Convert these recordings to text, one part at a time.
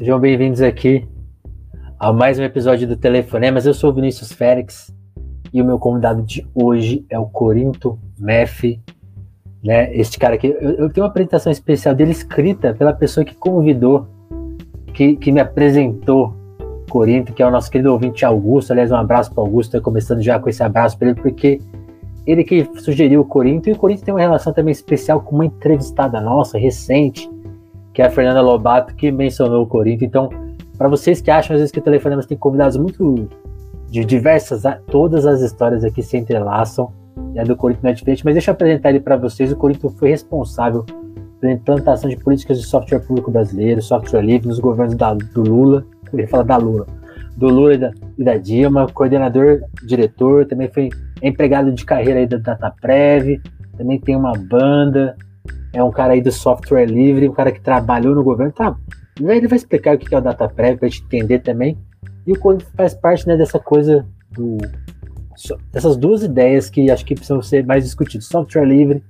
Sejam bem-vindos aqui a mais um episódio do Telefonemas. Eu sou o Vinícius Félix e o meu convidado de hoje é o Corinto Meff, né? Este cara aqui, eu, eu, tenho uma apresentação especial dele escrita pela pessoa que convidou, que, que me apresentou Corinto, que é o nosso querido ouvinte Augusto. Aliás, um abraço para Augusto, começando já com esse abraço para ele, porque ele que sugeriu o Corinto, e o Corinto tem uma relação também especial com uma entrevistada nossa, recente, que é a Fernanda Lobato, que mencionou o Corinto. Então, para vocês que acham às vezes que o Telefonemas tem convidados muito de diversas, todas as histórias aqui se entrelaçam, e a do Corinto não é diferente, mas deixa eu apresentar ele para vocês. O Corinto foi responsável pela implantação de políticas de software público brasileiro, software livre, nos governos da, do Lula, eu ia falar da Lula, do Lula e da, e da Dilma, coordenador, diretor, também foi empregado de carreira aí da DataPrev, também tem uma banda, é um cara aí do software livre, um cara que trabalhou no governo, tá? Ele vai explicar o que é o DataPrev para a gente entender também. E o Código faz parte né, dessa coisa do dessas duas ideias que acho que precisam ser mais discutidas. Software livre,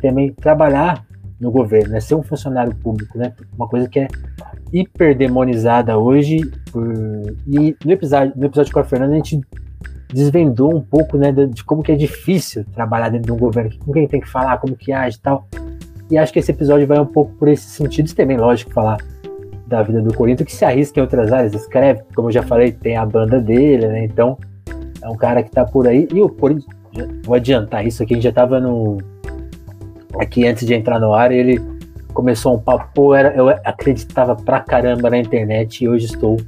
também trabalhar no governo, né, ser um funcionário público, né, uma coisa que é hiperdemonizada hoje. Por... E no episódio, no episódio com a Fernanda, a gente desvendou um pouco né, de, de como que é difícil trabalhar dentro de um governo, com quem tem que falar, como que age e tal. E acho que esse episódio vai um pouco por esse sentido. também, lógico, falar da vida do Corinthians, que se arrisca em outras áreas, escreve, como eu já falei, tem a banda dele, né? Então, é um cara que tá por aí. E o Corinthians, vou adiantar isso aqui, a gente já tava no. Aqui antes de entrar no ar, ele começou um papo, era, eu acreditava pra caramba na internet e hoje estou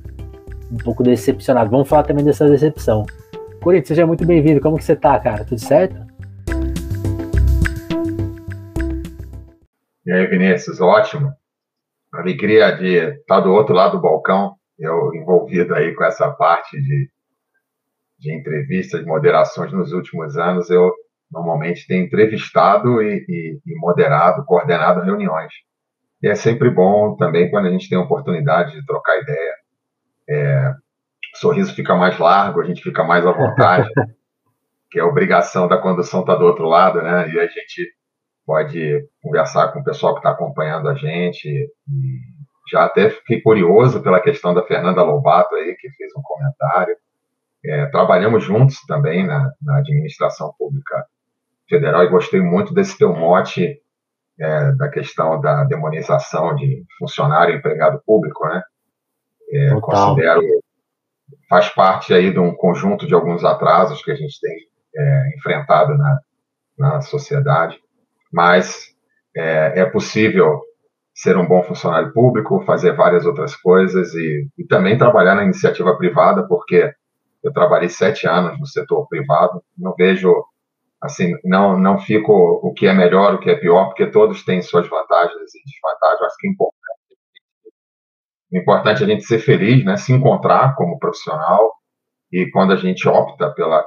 um pouco decepcionado. Vamos falar também dessa decepção. Corinthians, seja muito bem-vindo. Como que você tá, cara? Tudo certo? E aí, Vinícius, ótimo. Alegria de estar do outro lado do balcão, eu envolvido aí com essa parte de, de entrevistas, de moderações nos últimos anos, eu normalmente tenho entrevistado e, e, e moderado, coordenado reuniões. E é sempre bom também quando a gente tem a oportunidade de trocar ideia. É, o sorriso fica mais largo, a gente fica mais à vontade, que é a obrigação da condução estar tá do outro lado, né? E a gente pode conversar com o pessoal que está acompanhando a gente. Já até fiquei curioso pela questão da Fernanda Lobato aí, que fez um comentário. É, trabalhamos juntos também na, na, administração pública federal e gostei muito desse teu mote é, da questão da demonização de funcionário e empregado público, né? É, considero faz parte aí de um conjunto de alguns atrasos que a gente tem é, enfrentado na, na sociedade mas é, é, possível ser um bom funcionário público, fazer várias outras coisas e, e, também trabalhar na iniciativa privada, porque eu trabalhei sete anos no setor privado, não vejo, assim, não, não fico o que é melhor, o que é pior, porque todos têm suas vantagens e desvantagens, acho que é importante. É importante a gente ser feliz, né, se encontrar como profissional e quando a gente opta pela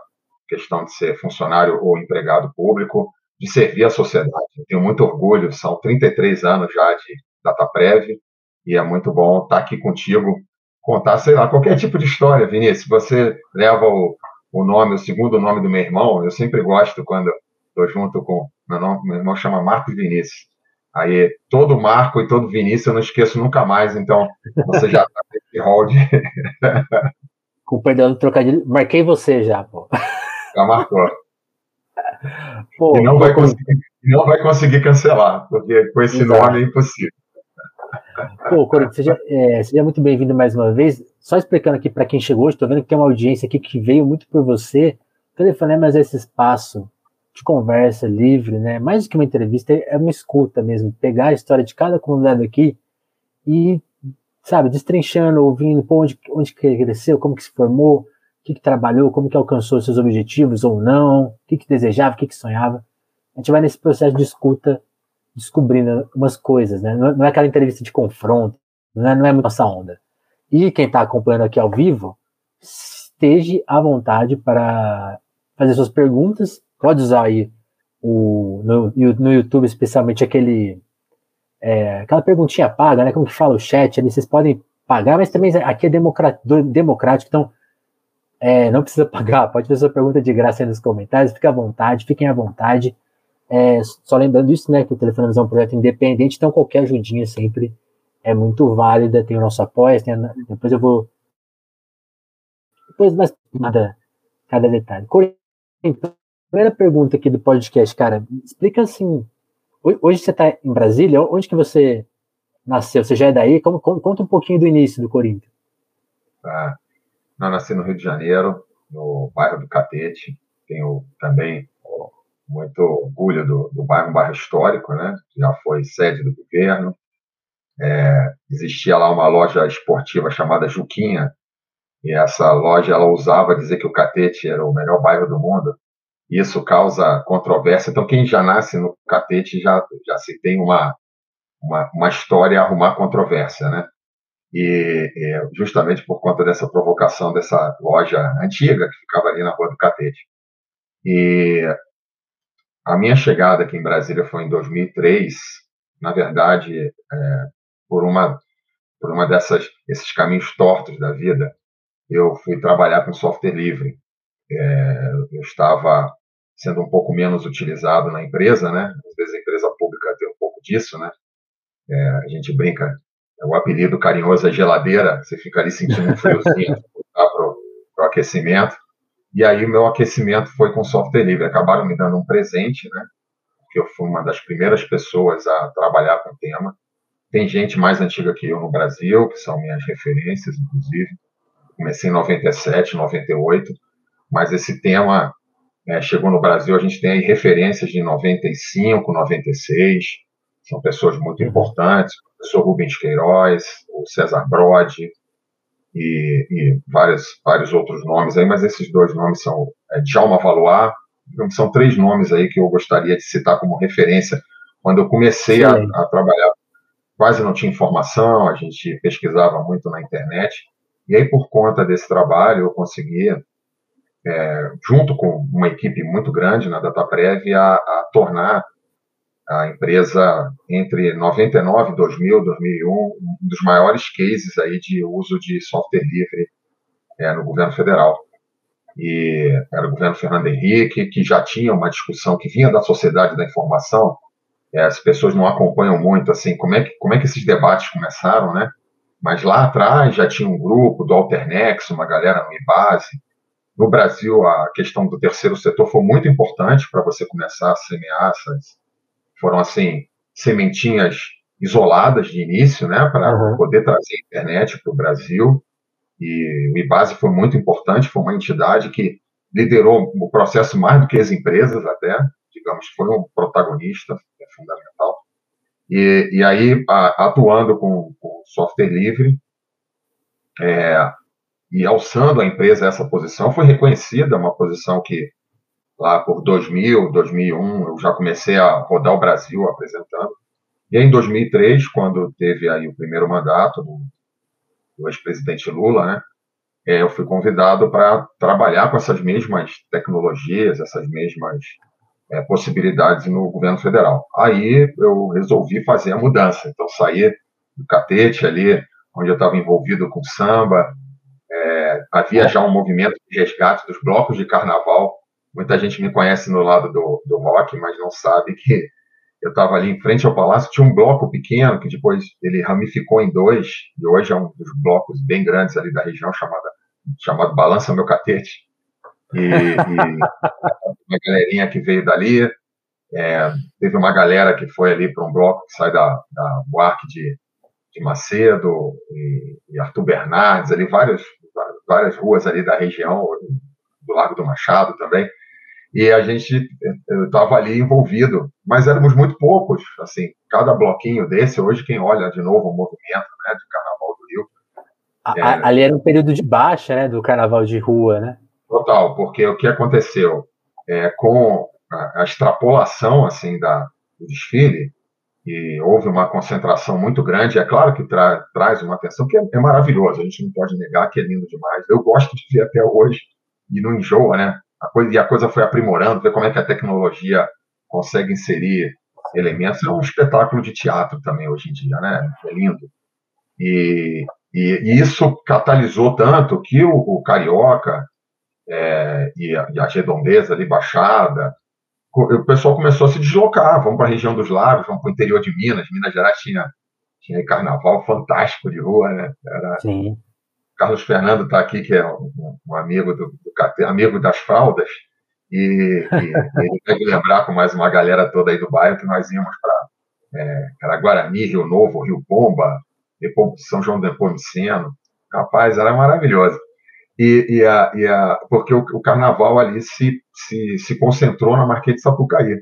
questão de ser funcionário ou empregado público, de servir a sociedade. Eu tenho muito orgulho, são 33 anos já de DataPrev, e é muito bom estar aqui contigo, contar, sei lá, qualquer tipo de história, Vinícius. Você leva o, o nome, o segundo nome do meu irmão, eu sempre gosto quando estou junto com. Meu, nome, meu irmão chama Marcos Vinícius. Aí, todo Marco e todo Vinícius eu não esqueço nunca mais, então você já está nesse hall de. Com perdão do trocadilho, marquei você já, pô. Já marcou. Pô, e não vai, conseguir, não vai conseguir cancelar, porque com esse exato. nome é impossível. Pô, Coro, seja, é, seja muito bem-vindo mais uma vez. Só explicando aqui para quem chegou hoje, estou vendo que tem uma audiência aqui que veio muito por você. O telefonema é esse espaço de conversa livre, né? Mais do que uma entrevista, é uma escuta mesmo. Pegar a história de cada convidado aqui e, sabe, destrinchando, ouvindo, pô, onde, onde cresceu, como que se formou, o que, que trabalhou, como que alcançou seus objetivos ou não, o que, que desejava, o que, que sonhava. A gente vai nesse processo de escuta descobrindo umas coisas, né? Não é aquela entrevista de confronto, não é, não é nossa onda. E quem está acompanhando aqui ao vivo, esteja à vontade para fazer suas perguntas. Pode usar aí o, no, no YouTube, especialmente aquele é, aquela perguntinha paga, né? Como que fala o chat ali, vocês podem pagar, mas também aqui é democrático, então é, não precisa pagar, pode fazer sua pergunta de graça aí nos comentários, fique à vontade, fiquem à vontade. É, só lembrando isso, né, que o Telefonemas é um projeto independente, então qualquer ajudinha sempre é muito válida, tem o nosso apoio, tem a, depois eu vou. Depois mais nada, cada detalhe. Então, primeira pergunta aqui do podcast, cara, explica assim. Hoje você está em Brasília, onde que você nasceu? Você já é daí? Como, conta um pouquinho do início do Corinthians. Ah, não, nasci no Rio de Janeiro, no bairro do Catete. Tenho também muito orgulho do, do bairro, um bairro histórico, né? Já foi sede do governo. É, existia lá uma loja esportiva chamada Juquinha, e essa loja ela usava dizer que o Catete era o melhor bairro do mundo. Isso causa controvérsia. Então, quem já nasce no Catete já, já se tem uma, uma, uma história a arrumar controvérsia, né? E, justamente por conta dessa provocação dessa loja antiga que ficava ali na rua do Catete. E a minha chegada aqui em Brasília foi em 2003, na verdade, é, por uma por uma dessas esses caminhos tortos da vida, eu fui trabalhar com software livre. É, eu estava sendo um pouco menos utilizado na empresa, né? Às vezes a empresa pública tem um pouco disso, né? É, a gente brinca, o apelido carinhoso é geladeira, você fica ali sentindo um friozinho para o aquecimento. E aí o meu aquecimento foi com software livre. Acabaram me dando um presente, né? Porque eu fui uma das primeiras pessoas a trabalhar com o tema. Tem gente mais antiga que eu no Brasil, que são minhas referências, inclusive. Comecei em 97, 98, mas esse tema é, chegou no Brasil. A gente tem aí referências de 95, 96. São pessoas muito importantes. O professor Rubens Queiroz, o César Brode, e, e vários, vários outros nomes aí, mas esses dois nomes são é, Djalma Valois, são três nomes aí que eu gostaria de citar como referência. Quando eu comecei a, a, trabalhar, quase não tinha informação, a gente pesquisava muito na internet, e aí por conta desse trabalho eu consegui, é, junto com uma equipe muito grande na DataPrev, a, a tornar a empresa entre 99, 2000, 2001, um dos maiores cases aí de uso de software livre é, no governo federal. E era o governo Fernando Henrique, que já tinha uma discussão que vinha da sociedade da informação. É, as pessoas não acompanham muito assim como é que como é que esses debates começaram, né? Mas lá atrás já tinha um grupo do Alternex, uma galera no IBASE. No Brasil, a questão do terceiro setor foi muito importante para você começar a semear essas, foram assim sementinhas isoladas de início, né, para uhum. poder trazer a internet para o Brasil. E o IBASE foi muito importante, foi uma entidade que liderou o processo mais do que as empresas até, digamos, foi um protagonista é fundamental. E, e aí, a, atuando com, com, software livre é, e alçando a empresa a essa posição, foi reconhecida, uma posição que lá por 2000, 2001, eu já comecei a rodar o Brasil apresentando. E em 2003, quando teve aí o primeiro mandato do, do ex-presidente Lula, né, é, eu fui convidado para trabalhar com essas mesmas tecnologias, essas mesmas é, possibilidades no governo federal. Aí eu resolvi fazer a mudança. Então, saí do catete ali, onde eu estava envolvido com samba. É, havia já um movimento de resgate dos blocos de carnaval Muita gente me conhece no lado do, do rock, mas não sabe que eu estava ali em frente ao palácio, tinha um bloco pequeno que depois ele ramificou em dois, e hoje é um dos blocos bem grandes ali da região, chamada, chamado Balança Meu Catete. E, e uma galerinha que veio dali, é, teve uma galera que foi ali para um bloco que sai da, da Buarque de, de Macedo e, e Arthur Bernardes, ali várias, várias ruas ali da região, do Largo do Machado também e a gente estava ali envolvido, mas éramos muito poucos, assim, cada bloquinho desse, hoje quem olha de novo o movimento né, de Carnaval do Rio. A, é, ali era um período de baixa, né, do Carnaval de rua, né? Total, porque o que aconteceu é, com a, a extrapolação, assim, da, do desfile, e houve uma concentração muito grande, é claro que tra, traz uma atenção que é, é maravilhoso, a gente não pode negar que é lindo demais, eu gosto de ver até hoje, e não enjoa, né? A coisa, e a coisa foi aprimorando, ver como é que a tecnologia consegue inserir elementos. É um espetáculo de teatro também hoje em dia, né? É lindo. E, e, e isso catalisou tanto que o, o Carioca é, e, a, e, a, redondeza ali, Baixada, o pessoal começou a se deslocar, vamos para a região dos lagos, vamos para o interior de Minas. Minas Gerais tinha, tinha carnaval fantástico de rua, né? Era... Sim. Carlos Fernando está aqui, que é um, um amigo do, do, amigo das fraldas, e, e ele deve lembrar com mais uma galera toda aí do bairro que nós íamos para é, Guarani, Rio Novo, Rio Pomba, São João do Nepomuceno. Rapaz, era maravilhoso. E, e, a, e a, porque o, o, carnaval ali se, se, se concentrou na Marquês de Sapucaí.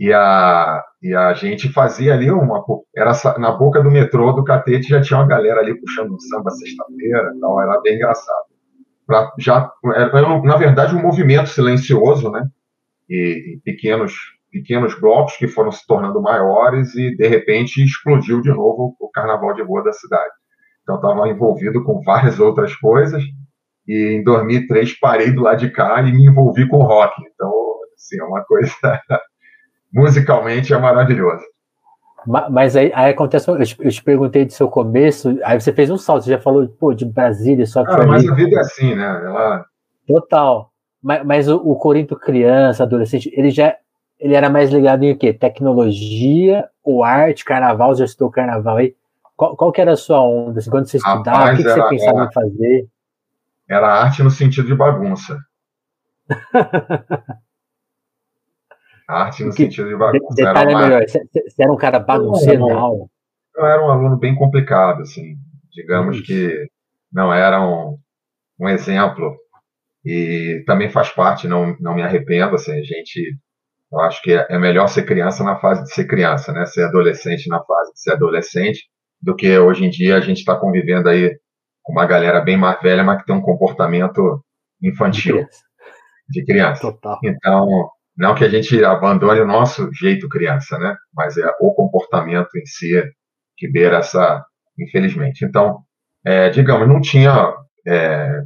E a, e a gente fazia ali uma. Era na boca do metrô do Catete, já tinha uma galera ali puxando um samba sexta-feira, então era bem engraçado. Pra, já, era, na verdade, um movimento silencioso, né? E, e, pequenos, pequenos blocos que foram se tornando maiores e, de repente, explodiu de novo o carnaval de rua da cidade. Então, estava envolvido com várias outras coisas. E em 2003 parei do lado de cá e me envolvi com rock. Então, assim, é uma coisa musicalmente é maravilhoso. Mas aí, aí acontece, eu te, eu te, perguntei do seu começo, aí você fez um salto, você já falou, pô, de Brasília, só que. Ah, mas a vida é assim, né? Ela... Total. Mas, mas o, o Corinto criança, adolescente, ele já ele era mais ligado em o quê? Tecnologia ou arte, carnaval, já estudou carnaval aí? Qual, qual que era a sua onda? Assim, quando você estudava, o que, que você pensava era, em fazer? Era arte no sentido de bagunça. Arte no que, sentido de bagunça. Detalhe era melhor, você era um cara bagunceiro aula? Eu era um aluno bem complicado, assim. Digamos Ixi. que não era um, um exemplo. E também faz parte, não, não me arrependo, assim, a gente... Eu acho que é melhor ser criança na fase de ser criança, né? Ser adolescente na fase de ser adolescente, do que hoje em dia a gente está convivendo aí com uma galera bem mais velha, mas que tem um comportamento infantil. De criança. De criança. Total. Então, não que a gente abandone o nosso jeito criança, né? Mas é o comportamento em si que beira essa, infelizmente. Então, é, digamos, não tinha. É,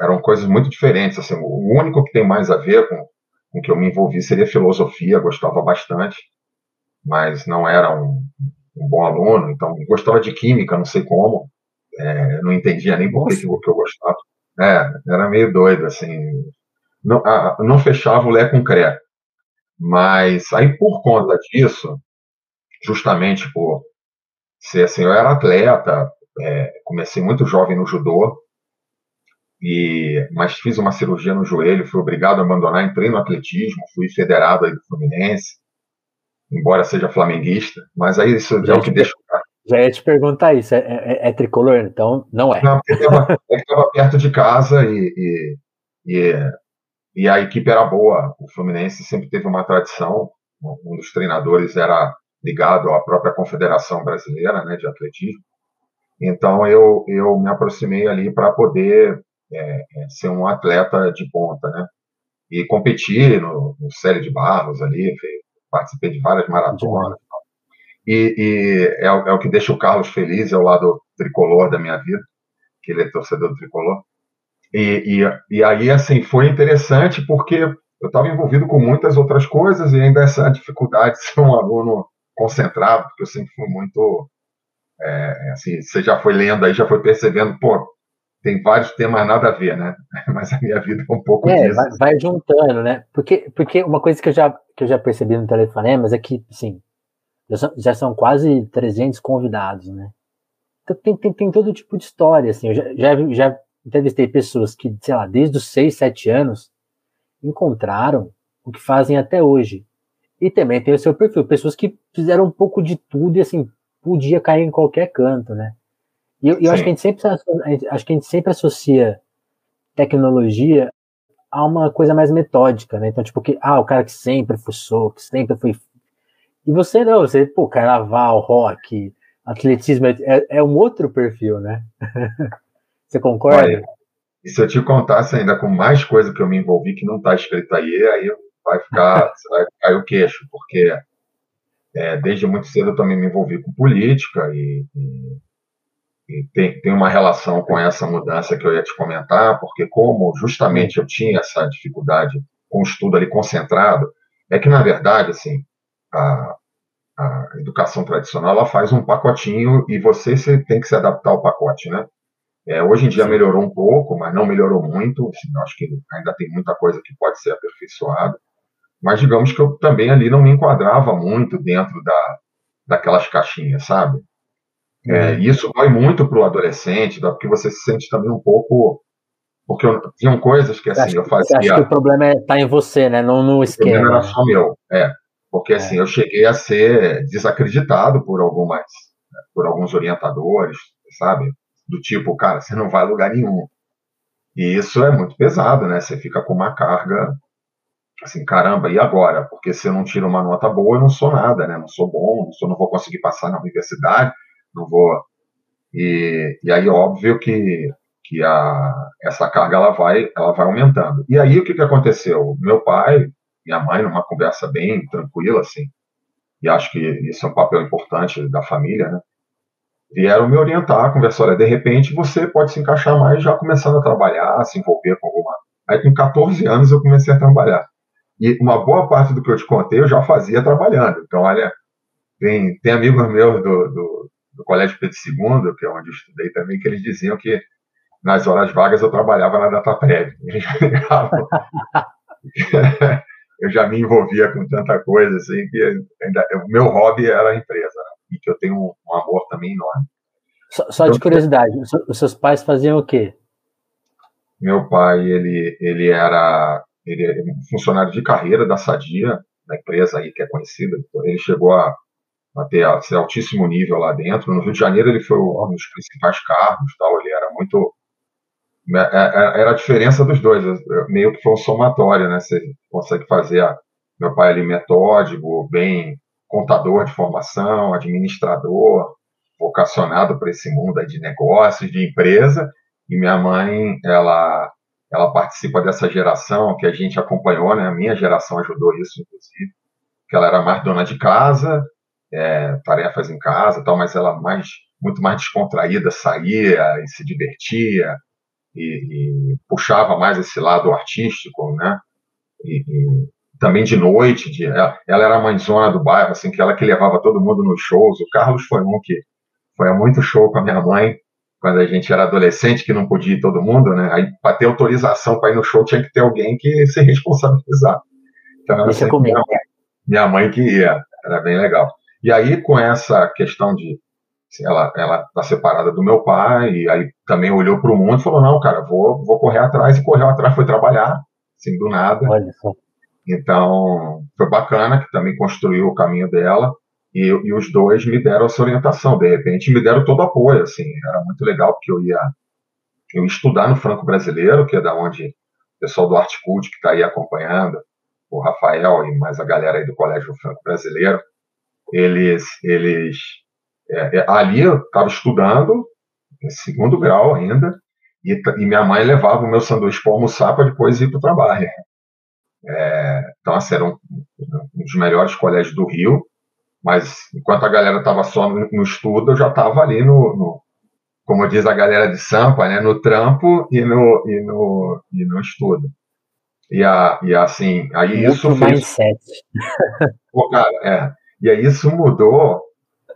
eram coisas muito diferentes. Assim, o único que tem mais a ver com, com que eu me envolvi seria filosofia, gostava bastante, mas não era um, um bom aluno. Então, gostava de química, não sei como, é, não entendia nem por que, que eu gostava. É, era meio doido, assim, não, não fechava o Lé com Cré. Mas aí, por conta disso, justamente por ser assim, eu era atleta, é, comecei muito jovem no judô, e, mas fiz uma cirurgia no joelho, fui obrigado a abandonar, entrei no atletismo, fui federado aí do Fluminense, embora seja flamenguista, mas aí isso já é o que deixa já ia te perguntar isso, é, é, é tricolor, então não é. Não, porque estava é perto de casa e, e, e e a equipe era boa. O Fluminense sempre teve uma tradição. Um dos treinadores era ligado à própria Confederação Brasileira né, de Atletismo. Então eu, eu me aproximei ali para poder é, é, ser um atleta de ponta, né? E competir no, no Série de Barros ali, participei de várias maratonas. E, e é, é, o que deixa o Carlos feliz, é o lado tricolor da minha vida, que ele é torcedor tricolor. E, e, e aí, assim, foi interessante porque eu estava envolvido com muitas outras coisas e ainda essa dificuldade de ser um aluno concentrado, porque eu sempre fui muito. É, assim, você já foi lendo aí, já foi percebendo, pô, tem vários temas nada a ver, né? Mas a minha vida é um pouco é, disso. Vai, vai, juntando, né? Porque, porque uma coisa que eu já, que eu já percebi no Telefonemas é que, assim, já são, já são quase 300 convidados, né? Então tem, tem, tem todo tipo de história, assim, eu já, já, já entrevistei pessoas que, sei lá, desde os 6, 7 anos encontraram o que fazem até hoje. E também tem o seu perfil, pessoas que fizeram um pouco de tudo e assim, podia cair em qualquer canto, né? E eu, eu acho que a gente sempre acho que a gente sempre associa tecnologia a uma coisa mais metódica, né? Então, tipo, que, ah, o cara que sempre fuçou, que sempre foi. E você não, você, pô, carnaval, rock, atletismo, é, é um outro perfil, né? Você concorda? Olha, e se eu te contasse ainda com mais coisa que eu me envolvi que não está escrito aí, aí vai ficar, você vai cair o queixo, porque é, desde muito cedo eu também me envolvi com política e, e, e tem, tem uma relação com essa mudança que eu ia te comentar, porque como justamente eu tinha essa dificuldade com o estudo ali concentrado, é que na verdade, assim, a, a educação tradicional ela faz um pacotinho e você, você tem que se adaptar ao pacote, né? É, hoje em dia melhorou um pouco, mas não melhorou muito. Assim, acho que ainda tem muita coisa que pode ser aperfeiçoada. Mas digamos que eu também ali não me enquadrava muito dentro da, daquelas caixinhas, sabe? É, e isso vai muito para o adolescente, porque você se sente também um pouco. Porque eu, tinham coisas que assim, eu fazia. Acha que o problema está é, em você, né? Não no esquema. O problema era só meu, é. Porque assim, é. eu cheguei a ser desacreditado por algumas, por alguns orientadores, sabe? Do tipo, cara, você não vai a lugar nenhum. E isso é muito pesado, né? Você fica com uma carga assim, caramba, e agora? Porque se eu não tiro uma nota boa, eu não sou nada, né? Não sou bom, não, sou, não vou conseguir passar na universidade, não vou. E, e aí, óbvio que, que a, essa carga ela vai, ela vai aumentando. E aí, o que, que aconteceu? Meu pai, minha mãe, numa conversa bem tranquila, assim, e acho que isso é um papel importante da família, né? Vieram me orientar, conversar, olha, de repente você pode se encaixar mais já começando a trabalhar, se envolver com alguma. Aí com 14 anos eu comecei a trabalhar. E uma boa parte do que eu te contei eu já fazia trabalhando. Então, olha, tem, tem amigos meus do, do, do Colégio Pedro II, que é onde eu estudei também, que eles diziam que nas horas vagas eu trabalhava na DataPrev. eu já me envolvia com tanta coisa, assim, que ainda, o meu hobby era a empresa, que eu tenho um, amor também enorme. Só, só de então, curiosidade, os seus pais faziam o quê? Meu pai, ele, ele era ele é um funcionário de carreira da Sadia, da empresa aí que é conhecida. Ele chegou a, a ter a ser altíssimo nível lá dentro. No Rio de Janeiro ele foi um dos principais cargos, tal. Ele era muito é, é, era a diferença dos dois, meio que foi um somatório, né? Você consegue fazer a, meu pai ali metódico, bem contador de formação, administrador, vocacionado para esse mundo de negócios, de empresa, e minha mãe, ela ela participa dessa geração que a gente acompanhou, né? A minha geração ajudou isso, inclusive, que ela era mais dona de casa, é, tarefas em casa, tal, mas ela mais muito mais descontraída, saía e se divertia e, e puxava mais esse lado artístico, né? E, e também de noite, de, ela, ela, era a mãezona do bairro, assim, que ela que levava todo mundo nos shows. O Carlos foi um que foi a muito show com a minha mãe quando a gente era adolescente, que não podia ir todo mundo, né? Aí, para ter autorização para ir no show, tinha que ter alguém que se responsabilizar. Então, Deixa assim, minha, minha mãe que ia, era bem legal. E aí, com essa questão de assim, ela ela tá separada do meu pai e aí também olhou para o mundo e falou não cara vou vou correr atrás e correu atrás foi trabalhar assim do nada Olha só. Então foi bacana que também construiu o caminho dela e, e, os dois me deram essa orientação. De repente, me deram todo o apoio. Assim, era muito legal porque eu ia, eu ia estudar no Franco Brasileiro, que é da onde o pessoal do Arte Cult que está aí acompanhando, o Rafael e mais a galera aí do Colégio Franco Brasileiro, eles, eles é, é, ali eu estava estudando, em segundo grau ainda, e, e, minha mãe levava o meu sanduíche para almoçar para depois ir para o trabalho. É, então, assim, era um, um dos melhores colégios do Rio, mas enquanto a galera estava só no, no, estudo, eu já estava ali no, no, como diz a galera de Sampa, né, no trampo e no, e no, e no estudo. E, a, e assim, aí Muito isso fez... mindset. Pô, cara, é. E aí isso mudou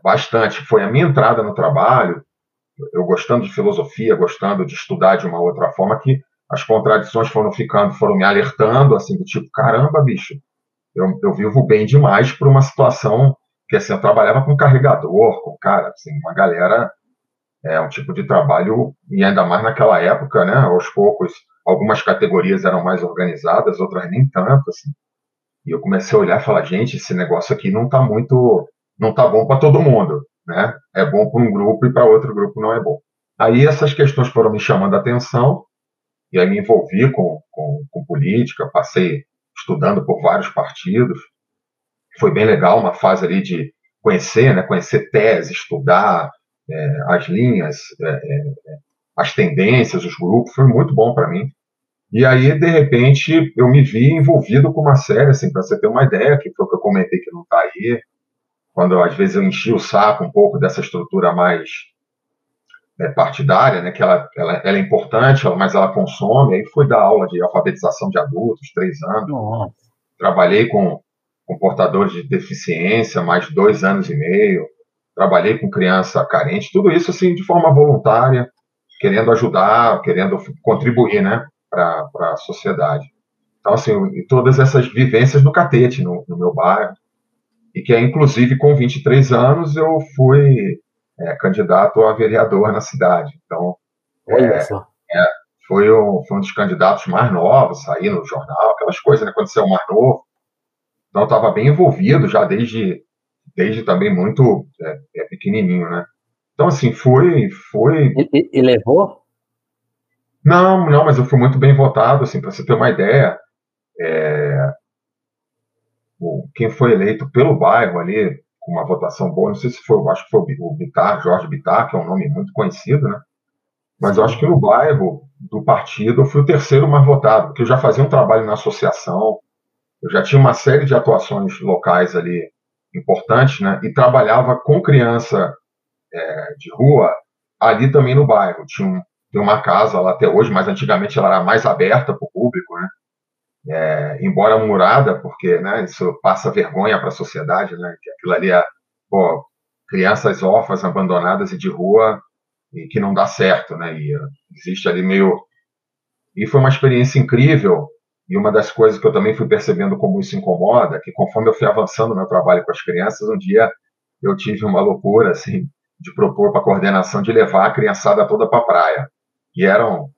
bastante. Foi a minha entrada no trabalho, eu gostando de filosofia, gostando de estudar de uma outra forma, que as contradições foram ficando, foram me alertando, assim, do tipo, caramba, bicho, eu, eu vivo bem demais por uma situação porque assim, eu trabalhava com carregador, com cara, assim, uma galera, é um tipo de trabalho, e ainda mais naquela época, né, aos poucos, algumas categorias eram mais organizadas, outras nem tanto, assim. E eu comecei a olhar e falar, gente, esse negócio aqui não está muito, não tá bom para todo mundo, né? É bom para um grupo e para outro grupo não é bom. Aí essas questões foram me chamando a atenção, e aí me envolvi com, com, com política, passei estudando por vários partidos, foi bem legal, uma fase ali de conhecer, né, conhecer tese, estudar é, as linhas, é, é, as tendências, os grupos, foi muito bom para mim. E aí, de repente, eu me vi envolvido com uma série, assim, para você ter uma ideia, que foi o que eu comentei que não está aí, quando às vezes eu enchi o saco um pouco dessa estrutura mais é, partidária, né, que ela, ela, ela, é importante, mas ela consome. Aí fui dar aula de alfabetização de adultos, três anos. Nossa. Trabalhei com com portadores de deficiência, mais dois anos e meio. Trabalhei com criança carente, tudo isso assim de forma voluntária, querendo ajudar, querendo contribuir, né, para a sociedade. Então, assim, todas essas vivências no catete, no, no meu bairro. e que, inclusive, com 23 anos, eu fui é, candidato a vereador na cidade. Então, é. É, foi, um, foi um dos candidatos mais novos, saí no jornal, aquelas coisas, né, quando você é o mais novo. Então, eu estava bem envolvido já desde, desde também muito é, é, pequenininho, né? Então, assim, foi... foi... E, e, levou? Não, não, mas eu fui muito bem votado, assim, para você ter uma ideia. É, quem foi eleito pelo bairro ali, com uma votação boa, não sei se foi, acho que foi o Bitar, Jorge Bitar, que é um nome muito conhecido, né? Mas eu acho que no bairro do partido eu fui o terceiro mais votado, porque eu já fazia um trabalho na associação, eu já tinha uma série de atuações locais ali importantes, né? E trabalhava com criança é, de rua ali também no bairro. Tinha, um, tem uma casa lá até hoje, mas antigamente ela era mais aberta para o público, né? É, embora murada, porque né, isso passa vergonha para a sociedade, né, que aquilo ali é pô, crianças órfãs, abandonadas e de rua, e que não dá certo, né, e existe ali meio... E foi uma experiência incrível, e uma das coisas que eu também fui percebendo como isso incomoda, que conforme eu fui avançando no meu trabalho com as crianças, um dia eu tive uma loucura, assim, de propor para a coordenação de levar a criançada toda para a praia. E eram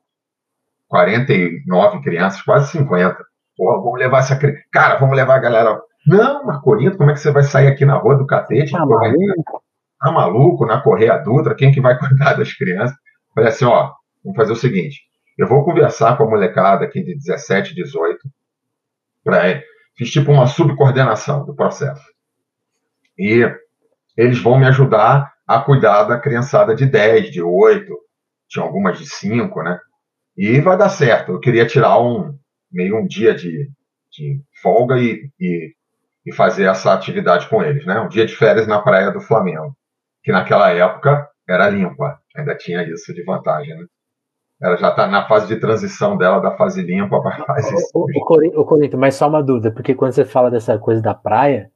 49 crianças, quase 50. Pô, vamos levar essa criança. Cara, vamos levar a galera. Não, Marcolito, como é que você vai sair aqui na rua do Catete? Tá maluco? Tá maluco, na Correia Dutra, quem que vai cuidar das crianças? Falei assim, ó, vamos fazer o seguinte, eu vou conversar com a molecada aqui de 17, 18, para fiz tipo uma subcoordenação do processo. E eles vão me ajudar a cuidar da criançada de 10, de 8, tinha algumas de 5, né? E vai dar certo. Eu queria tirar um, meio um dia de, de folga e, e, e, fazer essa atividade com eles, né? Um dia de férias na praia do Flamengo, que naquela época era limpa, ainda tinha isso de vantagem, né? Ela já está na fase de transição dela da fase limpa para a fase. O, o, o Corinthians, mas só uma dúvida, porque quando você fala dessa coisa da praia,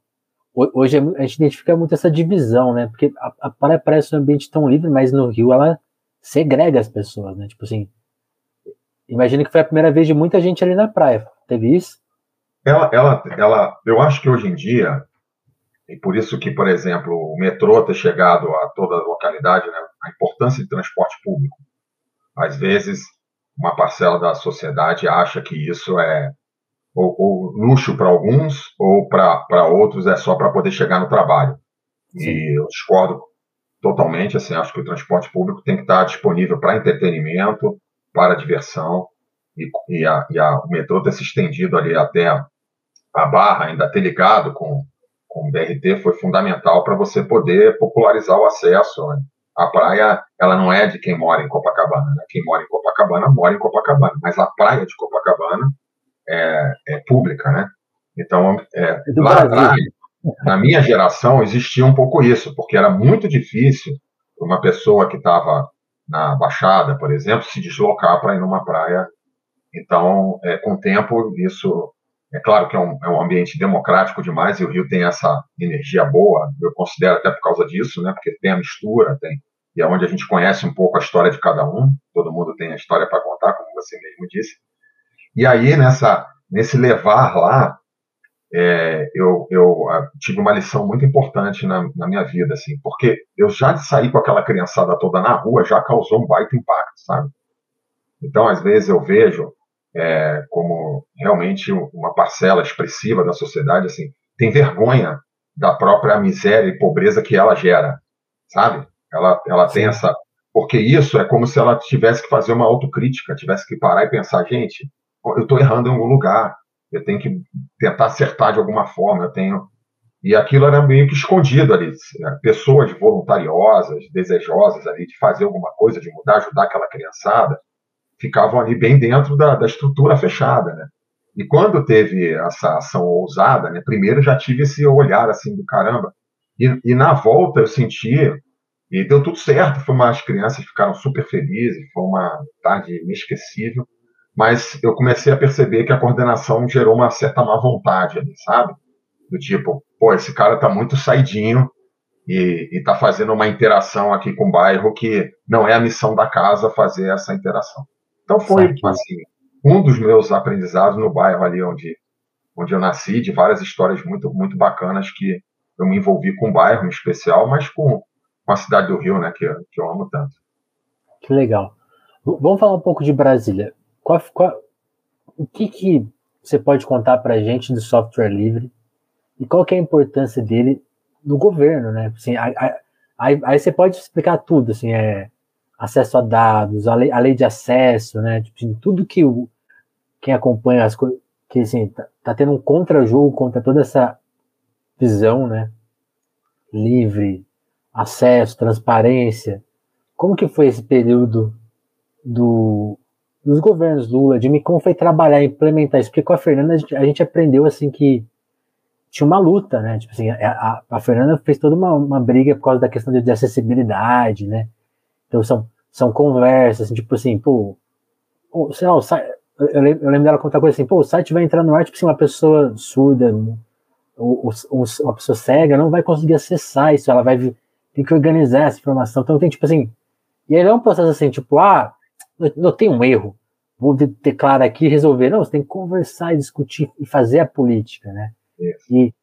hoje a gente identifica muito essa divisão, né? Porque a, a praia parece um ambiente tão livre, mas no Rio ela segrega as pessoas, né? Tipo assim, Imagino que foi a primeira vez de muita gente ali na praia. Teve isso? Ela, ela, ela, eu acho que hoje em dia, e por isso que, por exemplo, o metrô ter chegado a toda a localidade, né, a importância de transporte público. Às vezes, uma parcela da sociedade acha que isso é ou, ou luxo para alguns, ou para outros é só para poder chegar no trabalho. Sim. E eu discordo totalmente, assim, acho que o transporte público tem que estar disponível para entretenimento, para a diversão e, e, a, e a, o metrô ter se estendido ali até a, Barra, ainda ter ligado com, com o BRT, foi fundamental para você poder popularizar o acesso. Né? A praia, ela não é de quem mora em Copacabana. Né? Quem mora em Copacabana, mora em Copacabana. Mas a praia de Copacabana é, é pública, né? Então, é, é lá atrás, na minha geração, existia um pouco isso, porque era muito difícil uma pessoa que estava na Baixada, por exemplo, se deslocar para ir numa praia. Então, é, com o tempo, isso é claro que é um, é um, ambiente democrático demais e o Rio tem essa energia boa, eu considero até por causa disso, né? Porque tem a mistura, tem e é onde a gente conhece um pouco a história de cada um. Todo mundo tem a história para contar, como você mesmo disse. E aí nessa nesse levar lá, é, eu, eu ah, tive uma lição muito importante na, na, minha vida, assim, porque eu já de sair com aquela criançada toda na rua já causou um baita impacto, sabe? Então, às vezes eu vejo é, como realmente uma parcela expressiva da sociedade, assim, tem vergonha da própria miséria e pobreza que ela gera, sabe? Ela, ela tem essa. Porque isso é como se ela tivesse que fazer uma autocrítica, tivesse que parar e pensar, gente, eu estou errando em algum lugar, eu tenho que tentar acertar de alguma forma, eu tenho. E aquilo era meio que escondido ali. Né? Pessoas voluntariosas, desejosas ali de fazer alguma coisa, de mudar, ajudar aquela criançada, ficavam ali bem dentro da, da estrutura fechada, né? E quando teve essa ação ousada, né, primeiro já tive esse olhar assim do caramba. E, e na volta eu senti, e deu tudo certo, foi uma, as crianças ficaram super felizes, foi uma tarde inesquecível mas eu comecei a perceber que a coordenação gerou uma certa má vontade ali, sabe? Do tipo, pô, esse cara tá muito saidinho e, e tá fazendo uma interação aqui com o bairro que não é a missão da casa fazer essa interação. Então foi, certo. assim, um dos meus aprendizados no bairro ali onde, onde eu nasci, de várias histórias muito, muito bacanas que eu me envolvi com um bairro em especial, mas com, com a cidade do Rio, né, que, que eu amo tanto. Que legal. Vamos falar um pouco de Brasília. Qual, qual, o que, que você pode contar para a gente do software livre e qual que é a importância dele no governo, né? Assim, aí, aí, você pode explicar tudo, assim, é acesso a dados, a lei, a lei de acesso, né? Tipo, assim, tudo que o, quem acompanha as coisas, que assim, tá, tá tendo um contra-jogo contra toda essa visão, né? Livre, acesso, transparência. Como que foi esse período do, dos governos Lula, de como foi trabalhar implementar isso? Porque com a Fernanda a gente, a gente aprendeu assim que tinha uma luta, né? Tipo assim, a, a Fernanda fez toda uma, uma briga por causa da questão de, de acessibilidade, né? Então são, são conversas, assim, tipo assim, pô, sei lá, eu, lembro, eu lembro dela contar coisa assim, pô, o site vai entrar no ar, tipo assim, uma pessoa surda, ou, uma pessoa cega não vai conseguir acessar isso, ela vai tem que organizar essa informação. Então tem tipo assim, e aí é um processo assim, tipo, ah, não tem um erro, vou declarar aqui e resolver. Não, você tem que conversar e discutir e fazer a política, né? Isso. E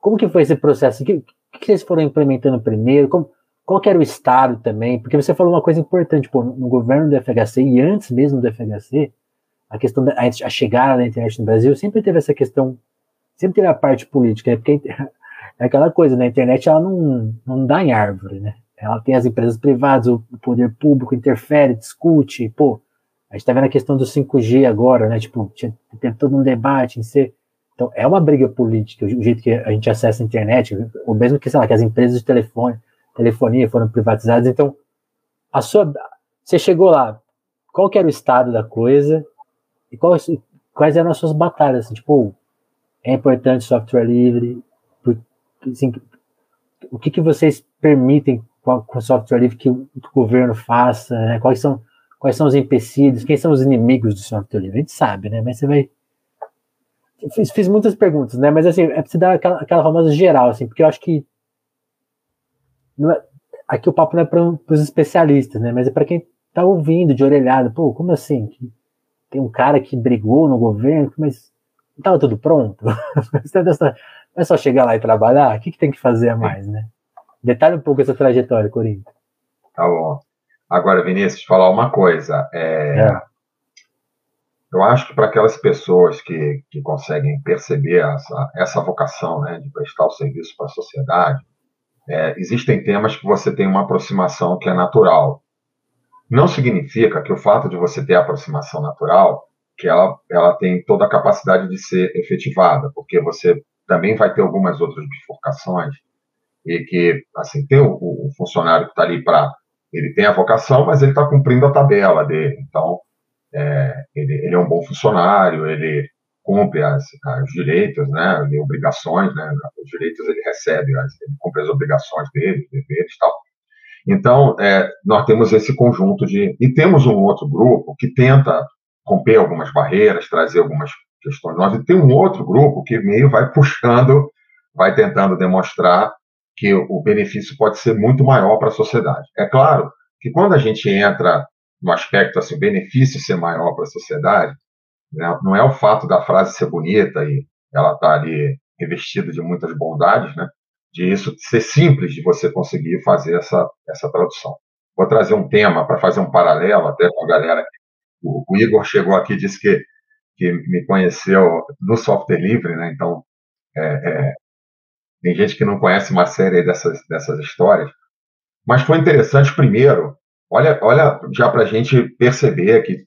como que foi esse processo? O que, que vocês foram implementando primeiro? Como, qual que era o estado também? Porque você falou uma coisa importante, pô, no governo do FHC e antes mesmo do FHC, a questão da a chegada da internet no Brasil sempre teve essa questão, sempre teve a parte política, né? Porque é aquela coisa, né? A internet ela não, não dá em árvore, né? Ela tem as empresas privadas, o poder público interfere, discute, pô, a gente tá vendo a questão do 5G agora, né? Tipo, tem todo um debate em ser. Então, é uma briga política, o jeito que a gente acessa a internet, ou mesmo que, sei lá, que as empresas de telefone, telefonia foram privatizadas. Então, a sua. Você chegou lá, qual que era o estado da coisa? E quais, quais eram as suas batalhas? Assim, tipo, é importante software livre? Assim, o que, que vocês permitem com software livre que o, que o governo faça? Né? Quais, são, quais são os empecilhos? Quem são os inimigos do software livre? A gente sabe, né? Mas você vai. Fiz, fiz muitas perguntas, né? Mas assim, é preciso dar aquela, aquela famosa geral, assim, porque eu acho que. É, aqui o papo não é para os especialistas, né? Mas é para quem tá ouvindo de orelhada. Pô, como assim? tem um cara que brigou no governo, mas não estava tudo pronto. não é só chegar lá e trabalhar, o que, que tem que fazer a mais, né? Detalhe um pouco essa trajetória, Corinthians. Tá bom. Agora, Vinícius, falar uma coisa. É... É. Eu acho que para aquelas pessoas que, que conseguem perceber essa, essa vocação né, de prestar o serviço para a sociedade, é, existem temas que você tem uma aproximação que é natural. Não significa que o fato de você ter a aproximação natural, que ela, ela tem toda a capacidade de ser efetivada, porque você também vai ter algumas outras bifurcações e que, assim, tem o, o funcionário que está ali para... Ele tem a vocação, mas ele está cumprindo a tabela dele. Então, é, ele, ele, é um bom funcionário, ele cumpre as, as direitos, né, as obrigações, né, os direitos ele recebe, ele cumpre as obrigações dele, os deveres e tal. Então, é, nós temos esse conjunto de. E temos um outro grupo que tenta romper algumas barreiras, trazer algumas questões novas, e tem um outro grupo que meio vai puxando, vai tentando demonstrar que o benefício pode ser muito maior para a sociedade. É claro que quando a gente entra no aspecto assim, o benefício ser maior para a sociedade, né, não é o fato da frase ser bonita e ela estar tá ali revestida de muitas bondades, né? de isso ser simples de você conseguir fazer essa, essa tradução. Vou trazer um tema para fazer um paralelo até com a galera. O, o, Igor chegou aqui e disse que, que me conheceu no software livre, né? Então, é, é, tem gente que não conhece uma série dessas, dessas histórias. Mas foi interessante, primeiro, olha, olha já para a gente perceber que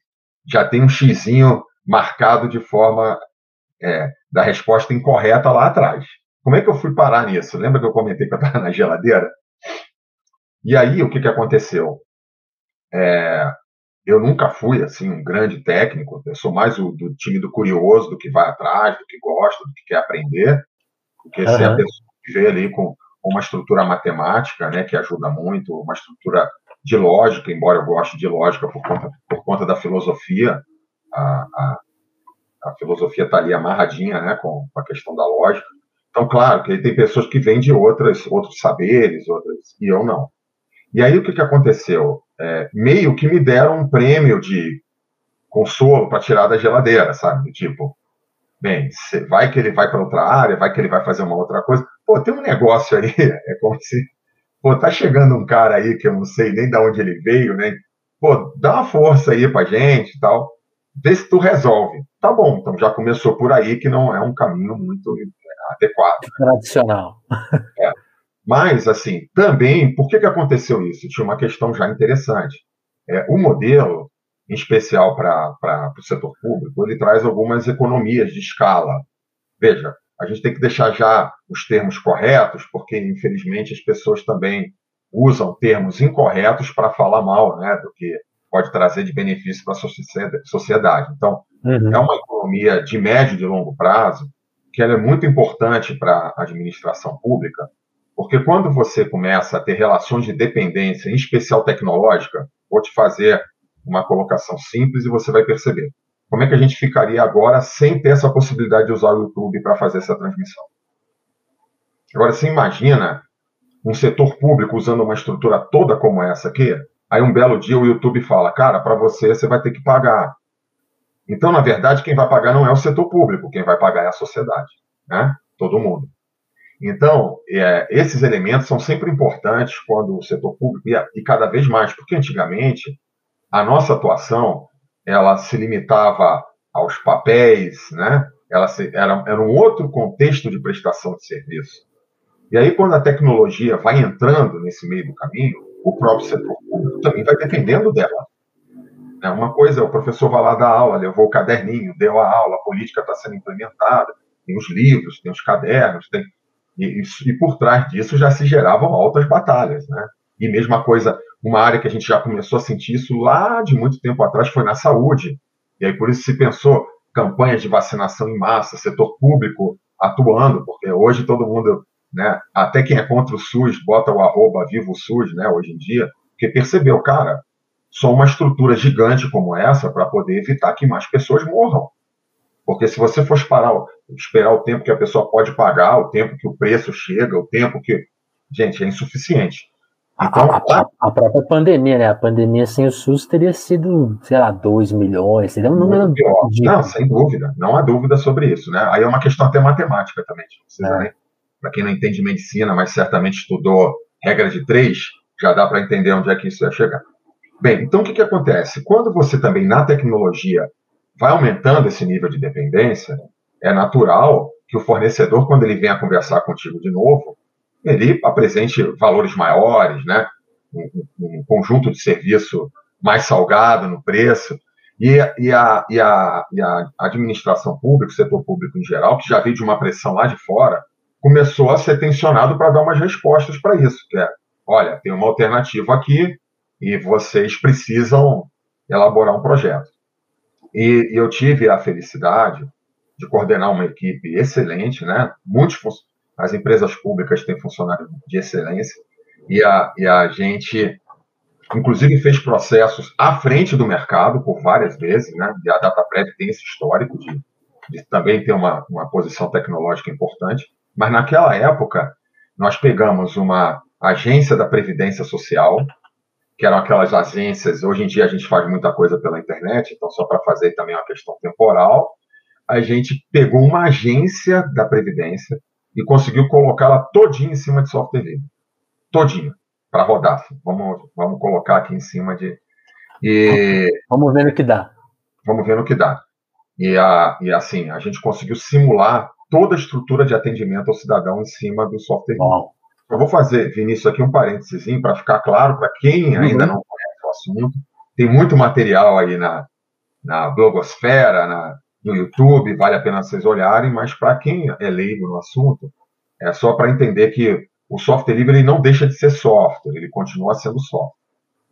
já tem um xizinho marcado de forma é, da resposta incorreta lá atrás. Como é que eu fui parar nisso? Lembra que eu comentei que eu estava na geladeira? E aí, o que, que aconteceu? É, eu nunca fui assim um grande técnico. Eu sou mais o, do time do curioso, do que vai atrás, do que gosta, do que quer aprender. Porque uhum. se a pessoa vê ali com uma estrutura matemática, né, que ajuda muito, uma estrutura de lógica, embora eu goste de lógica por conta, por conta da filosofia, a, a, a filosofia está ali amarradinha né, com, com a questão da lógica. Então, claro, que tem pessoas que vêm de outras, outros saberes, outras, e eu não. E aí o que, que aconteceu? É, meio que me deram um prêmio de consolo para tirar da geladeira, sabe? Tipo, bem, vai que ele vai para outra área, vai que ele vai fazer uma outra coisa. pô, tem um negócio aí, é como se, pô, tá chegando um cara aí que eu não sei nem de onde ele veio, né? Pô, dá uma força aí pra gente e tal, vê se tu resolve. Tá bom, então já começou por aí, que não é um caminho muito adequado. Tradicional. É. Mas, assim, também, por que, que aconteceu isso? Tinha uma questão já interessante. É, o modelo, em especial para o setor público, ele traz algumas economias de escala. Veja, a gente tem que deixar já os termos corretos, porque, infelizmente, as pessoas também usam termos incorretos para falar mal né, do que pode trazer de benefício para a sociedade. Então, uhum. é uma economia de médio e de longo prazo que é muito importante para a administração pública, porque quando você começa a ter relações de dependência, em especial tecnológica, vou te fazer uma colocação simples e você vai perceber. Como é que a gente ficaria agora sem ter essa possibilidade de usar o YouTube para fazer essa transmissão? Agora, você imagina um setor público usando uma estrutura toda como essa aqui, aí um belo dia o YouTube fala, cara, para você, você vai ter que pagar. Então, na verdade, quem vai pagar não é o setor público, quem vai pagar é a sociedade, né? Todo mundo. Então, é, esses elementos são sempre importantes quando o setor público, e, e, cada vez mais, porque antigamente a nossa atuação ela se limitava aos papéis, né? ela se, era, era um outro contexto de prestação de serviço. E aí, quando a tecnologia vai entrando nesse meio do caminho, o próprio setor público também vai dependendo dela. É uma coisa, o professor vai lá dar aula, levou o caderninho, deu a aula, a política está sendo implementada, tem os livros, tem os cadernos, tem e, e, por trás disso já se geravam altas batalhas, né? E mesma coisa, uma área que a gente já começou a sentir isso lá de muito tempo atrás foi na saúde. E aí por isso se pensou campanhas de vacinação em massa, setor público atuando, porque hoje todo mundo, né, até quem é contra o SUS bota o arroba vivo SUS, né, hoje em dia, porque percebeu, cara, só uma estrutura gigante como essa para poder evitar que mais pessoas morram. Porque se você for esperar, esperar o tempo que a pessoa pode pagar, o tempo que o preço chega, o tempo que. Gente, é insuficiente. Então, a, a, a, própria pandemia, né? A pandemia sem o SUS teria sido, sei lá, 2 milhões, seria um número. De... Não, sem dúvida, não há dúvida sobre isso, né? Aí é uma questão até matemática também. É. Para quem não entende medicina, mas certamente estudou regra de três, já dá para entender onde é que isso ia chegar. Bem, então o que, que acontece? Quando você também, na tecnologia, vai aumentando esse nível de dependência, é natural que o fornecedor, quando ele venha conversar contigo de novo, ele apresente valores maiores, né? um, um conjunto de serviço mais salgado no preço. E, e, a, e, a, e a administração pública, o setor público em geral, que já veio de uma pressão lá de fora, começou a ser tensionado para dar umas respostas para isso, que é, olha, tem uma alternativa aqui e vocês precisam elaborar um projeto. E, e eu tive a felicidade de coordenar uma equipe excelente, né? Muitos, as empresas públicas têm funcionários de excelência, e a, e a gente, inclusive, fez processos à frente do mercado por várias vezes, né? E a DataPrev tem esse histórico de, de também ter uma, uma posição tecnológica importante, mas naquela época nós pegamos uma agência da Previdência Social, que eram aquelas agências. Hoje em dia a gente faz muita coisa pela internet, então só para fazer também uma questão temporal, a gente pegou uma agência da Previdência e conseguiu colocá-la todinha em cima de software livre. Todinha, para rodar. Assim. Vamos, vamos colocar aqui em cima de. E... Vamos ver no que dá. Vamos ver no que dá. E, a, e assim, a gente conseguiu simular toda a estrutura de atendimento ao cidadão em cima do software livre. Eu vou fazer, Vinícius, aqui um parênteses para ficar claro para quem ainda uhum. não conhece o assunto. Tem muito material aí na, na blogosfera, na, no YouTube, vale a pena vocês olharem, mas para quem é leigo no assunto, é só para entender que o software livre ele não deixa de ser software, ele continua sendo software.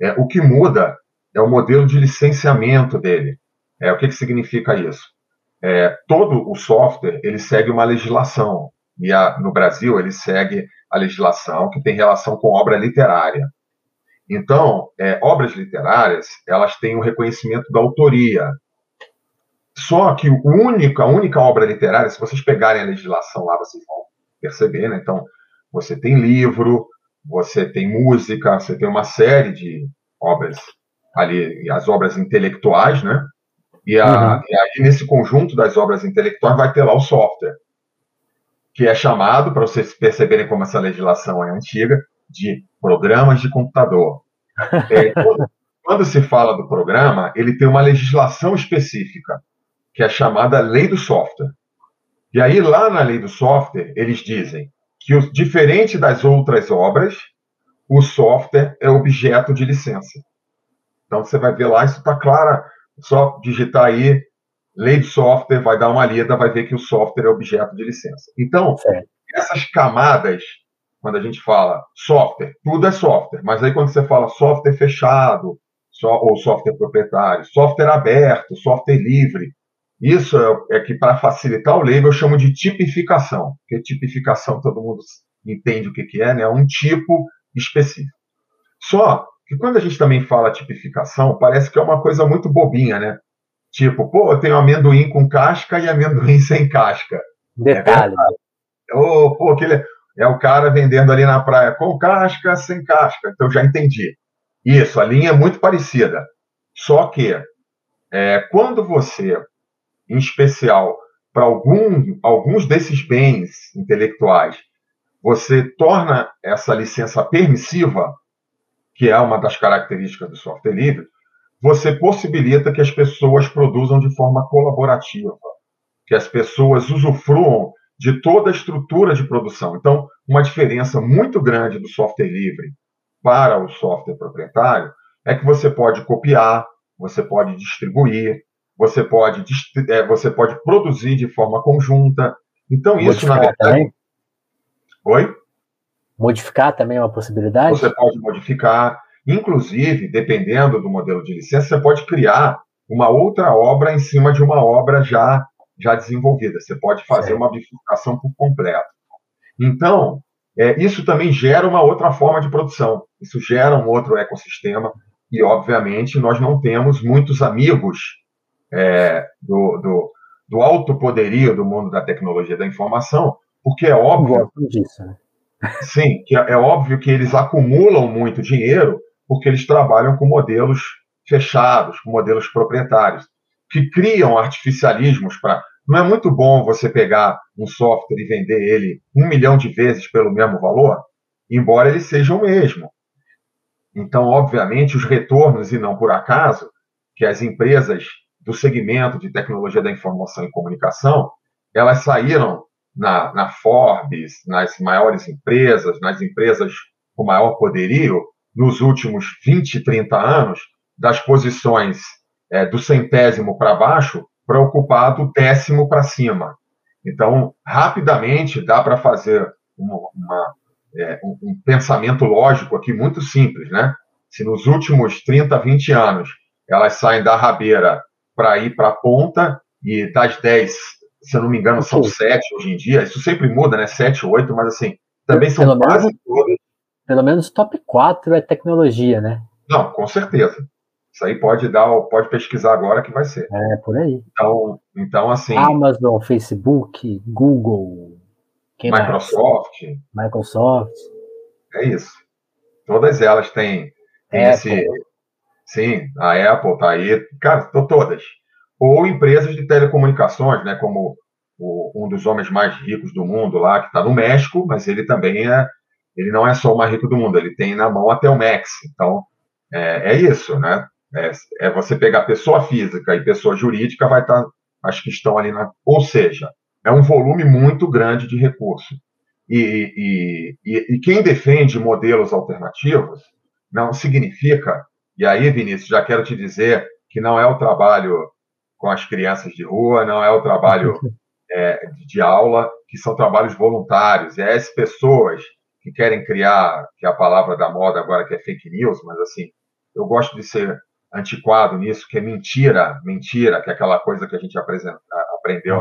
É, o que muda é o modelo de licenciamento dele. É, o que, que significa isso? É, todo o software ele segue uma legislação e a, no Brasil ele segue a legislação que tem relação com obra literária. Então, é, obras literárias, elas têm o reconhecimento da autoria. Só que o único, a única obra literária, se vocês pegarem a legislação lá, vocês vão perceber, né? Então, você tem livro, você tem música, você tem uma série de obras ali, as obras intelectuais, né? E, a, uhum. e aí, nesse conjunto das obras intelectuais, vai ter lá o software que é chamado, para vocês perceberem como essa legislação é antiga, de programas de computador. É, quando, quando se fala do programa, ele tem uma legislação específica, que é chamada Lei do Software. E aí, lá na Lei do Software, eles dizem que, diferente das outras obras, o software é objeto de licença. Então, você vai ver lá, isso está claro, só digitar aí lei de software, vai dar uma lida, vai ver que o software é objeto de licença. Então, essas camadas, quando a gente fala software, tudo é software, mas aí quando você fala software fechado, ou software proprietário, software aberto, software livre, isso é, é que, para facilitar o leigo, eu chamo de tipificação, porque tipificação todo mundo entende o que, que é, né? É um tipo específico. Só que quando a gente também fala tipificação, parece que é uma coisa muito bobinha, né? Tipo, pô, eu tenho amendoim com casca e amendoim sem casca. Detalhe. É oh, pô, aquele é o cara vendendo ali na praia com casca, sem casca. Então já entendi. Isso, a linha é muito parecida. Só que é, quando você, em especial, para algum, alguns desses bens intelectuais, você torna essa licença permissiva, que é uma das características do software livre, você possibilita que as pessoas produzam de forma colaborativa, que as pessoas usufruam de toda a estrutura de produção. Então, uma diferença muito grande do software livre para o software proprietário é que você pode copiar, você pode distribuir, você pode, é, você pode produzir de forma conjunta. Então, Modificar isso, na verdade. Também? Oi? Modificar também é uma possibilidade? Você pode modificar. Inclusive, dependendo do modelo de licença, você pode criar uma outra obra em cima de uma obra já, já desenvolvida. Você pode fazer uma bifurcação por completo. Então, é, isso também gera uma outra forma de produção. Isso gera um outro ecossistema. E, obviamente, nós não temos muitos amigos é, do, do, do alto poderio do mundo da tecnologia da informação, porque é óbvio. Disso, né? Sim, que é, é óbvio que eles acumulam muito dinheiro porque eles trabalham com modelos fechados, com modelos proprietários, que criam artificialismos para. Não é muito bom você pegar um software e vender ele um milhão de vezes pelo mesmo valor, embora ele seja o mesmo. Então, obviamente, os retornos, e não por acaso, que as empresas do segmento de tecnologia da informação e comunicação, elas saíram na, na Forbes, nas maiores empresas, nas empresas com maior poderio, nos últimos 20, 30 anos, das posições é, do centésimo para baixo para ocupar do décimo para cima. Então, rapidamente dá para fazer uma, uma, é, um, um, pensamento lógico aqui muito simples, né? Se nos últimos 30, 20 anos elas saem da rabeira para ir para a ponta e das 10, se eu não me engano, são 7 hoje em dia, isso sempre muda, né? 7, 8, mas assim, também são Pelo quase menos... todas pelo menos top 4 é tecnologia, né? Não, com certeza. Isso aí pode dar, pode pesquisar agora que vai ser. É, por aí. Então, então assim. Amazon, Facebook, Google, Microsoft. Mais? Microsoft. É isso. Todas elas têm, têm esse. Sim, a Apple tá aí. Cara, tô todas. Ou empresas de telecomunicações, né? Como o, um dos homens mais ricos do mundo lá, que está no México, mas ele também é ele não é só o mais rico do mundo, ele tem na mão até o Max. Então, é, é isso, né? É, é, você pegar pessoa física e pessoa jurídica, vai estar, tá, acho que estão ali na. Ou seja, é um volume muito grande de recurso. E, e, e, e quem defende modelos alternativos não significa, e aí, Vinícius, já quero te dizer que não é o trabalho com as crianças de rua, não é o trabalho é, de aula, que são trabalhos voluntários, é as pessoas que querem criar, que é a palavra da moda agora, que é fake news, mas assim, eu gosto de ser antiquado nisso, que é mentira, mentira, que é aquela coisa que a gente aprendeu, né?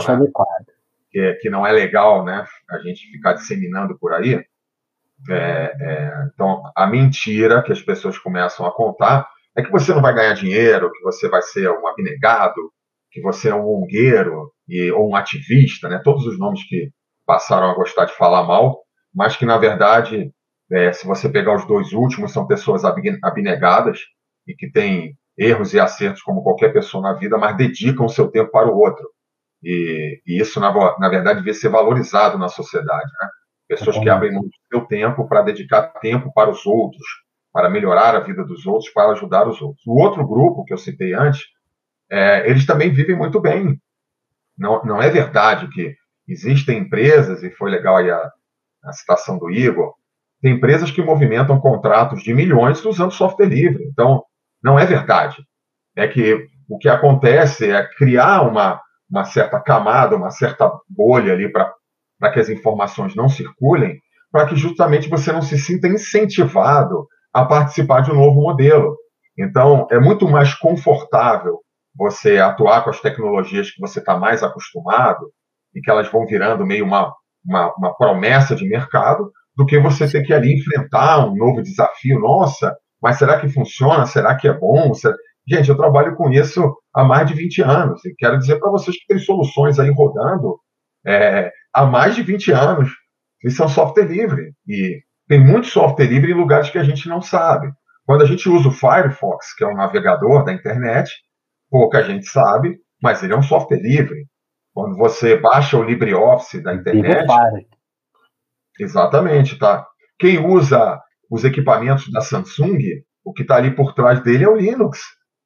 que, que não é legal, né? A gente ficar disseminando por aí. É, é, então, a mentira que as pessoas começam a contar é que você não vai ganhar dinheiro, que você vai ser um abnegado, que você é um ongueiro e, ou um ativista, né? Todos os nomes que passaram a gostar de falar mal mas que, na verdade, é, se você pegar os dois últimos, são pessoas abnegadas e que têm erros e acertos como qualquer pessoa na vida, mas dedicam o seu tempo para o outro. E, e isso, na, na, verdade, devia ser valorizado na sociedade. Né? Pessoas que abrem muito seu tempo para dedicar tempo para os outros, para melhorar a vida dos outros, para ajudar os outros. O outro grupo que eu citei antes, é, eles também vivem muito bem. Não, não é verdade que existem empresas, e foi legal aí a, a citação do Igor, tem empresas que movimentam contratos de milhões usando software livre. Então, não é verdade. É que o que acontece é criar uma, uma certa camada, uma certa bolha ali para que as informações não circulem, para que justamente você não se sinta incentivado a participar de um novo modelo. Então, é muito mais confortável você atuar com as tecnologias que você está mais acostumado e que elas vão virando meio uma, uma, uma promessa de mercado, do que você ter que ali enfrentar um novo desafio. Nossa, mas será que funciona? Será que é bom? Gente, eu trabalho com isso há mais de 20 anos e quero dizer para vocês que tem soluções aí rodando é, há mais de 20 anos e são software livre. E tem muito software livre em lugares que a gente não sabe. Quando a gente usa o Firefox, que é um navegador da internet, pouca gente sabe, mas ele é um software livre. Quando você baixa o LibreOffice da internet. Exatamente, tá? Quem usa os equipamentos da Samsung, o que está ali por trás dele é o Linux.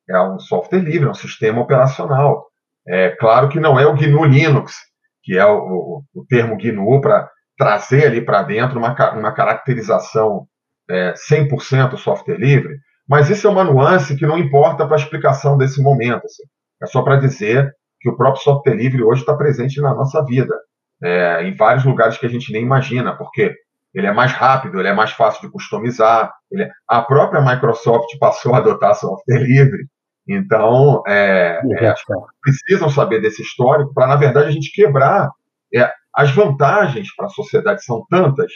É um software livre, é um sistema operacional. É claro que não é o GNU Linux, que é o, o, o termo GNU para trazer ali para dentro uma, uma caracterização é, 100% software livre, mas isso é uma nuance que não importa para a explicação desse momento. Assim. É só para dizer que o próprio software livre hoje está presente na nossa vida, é, em vários lugares que a gente nem imagina, porque ele é mais rápido, ele é mais fácil de customizar. É... A própria Microsoft passou a adotar software livre, então é, é, precisam saber desse histórico para, na verdade, a gente quebrar. É, as vantagens para a sociedade são tantas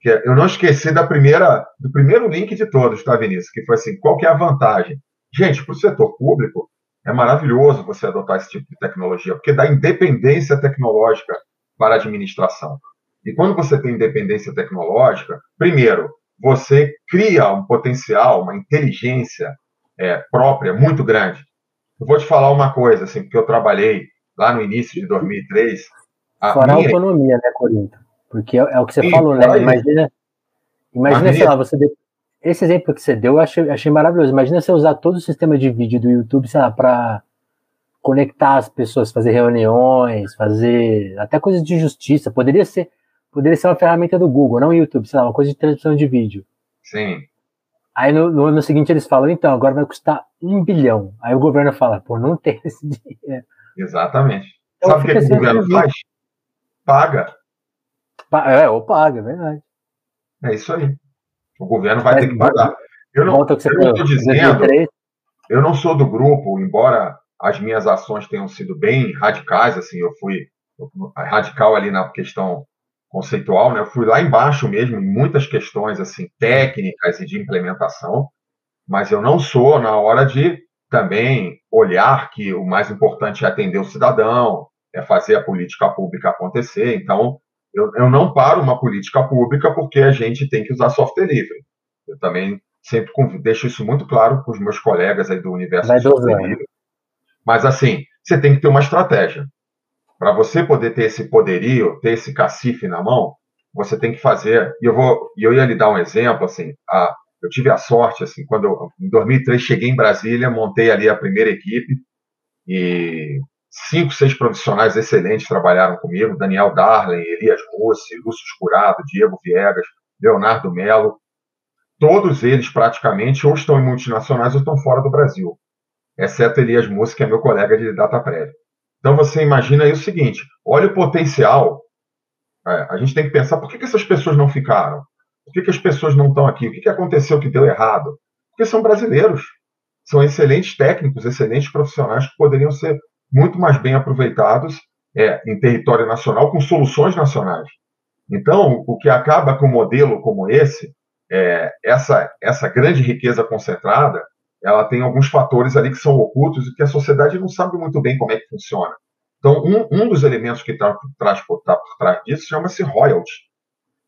que eu não esqueci da primeira, do primeiro link de todos, tá, Vinícius? Que foi assim: qual que é a vantagem? Gente, para o setor público, é maravilhoso você adotar esse tipo de tecnologia, porque dá independência tecnológica para a administração. E quando você tem independência tecnológica, primeiro, você cria um potencial, uma inteligência é, própria muito grande. Eu vou te falar uma coisa, assim, porque eu trabalhei lá no início de 2003. A Fora minha... a autonomia, né, Corinto? Porque é, é o que você Sim, falou, né? Imagina, imagina sei lá, você esse exemplo que você deu, eu achei, achei maravilhoso. Imagina você usar todo o sistema de vídeo do YouTube, sei lá, para conectar as pessoas, fazer reuniões, fazer até coisas de justiça. Poderia ser, poderia ser uma ferramenta do Google, não o YouTube, sei lá, uma coisa de transmissão de vídeo. Sim. Aí no, no, no, seguinte eles falam, então, agora vai custar um bilhão. Aí o governo fala, pô, não tem esse dinheiro. Exatamente. Então, Sabe o que, que o governo faz? Paga. É, ou paga, é verdade. É isso aí. O governo vai Mas, ter que pagar. Eu não estou dizendo, eu não sou do grupo, embora as minhas ações tenham sido bem radicais, assim, eu fui radical ali na questão conceitual, né? Eu fui lá embaixo mesmo em muitas questões assim técnicas e de implementação, mas eu não sou na hora de também olhar que o mais importante é atender o cidadão, é fazer a política pública acontecer. Então, eu, eu não paro uma política pública porque a gente tem que usar software livre. Eu também sempre deixo isso muito claro para os meus colegas aí do universo Vai do software livre. Mas, assim, você tem que ter uma estratégia. Para você poder ter esse poderio, ter esse cacife na mão, você tem que fazer. E eu vou, eu ia lhe dar um exemplo assim. A, eu tive a sorte assim, quando eu, em 2003 cheguei em Brasília, montei ali a primeira equipe e cinco, seis profissionais excelentes trabalharam comigo: Daniel Darlen, Elias Rossi, Lúcio Curado, Diego Viegas, Leonardo Melo. Todos eles praticamente ou estão em multinacionais ou estão fora do Brasil, exceto Elias Mussi, que é meu colega de data prévia. Então você imagina aí o seguinte: olha o potencial. É, a gente tem que pensar por que, que essas pessoas não ficaram? Por que, que as pessoas não estão aqui? O que, que aconteceu que deu errado? Porque são brasileiros. São excelentes técnicos, excelentes profissionais que poderiam ser muito mais bem aproveitados é, em território nacional com soluções nacionais. Então, o que acaba com um modelo como esse, é, essa, essa grande riqueza concentrada, ela tem alguns fatores ali que são ocultos e que a sociedade não sabe muito bem como é que funciona. Então, um, um dos elementos que está por, tá por trás disso chama-se royalty.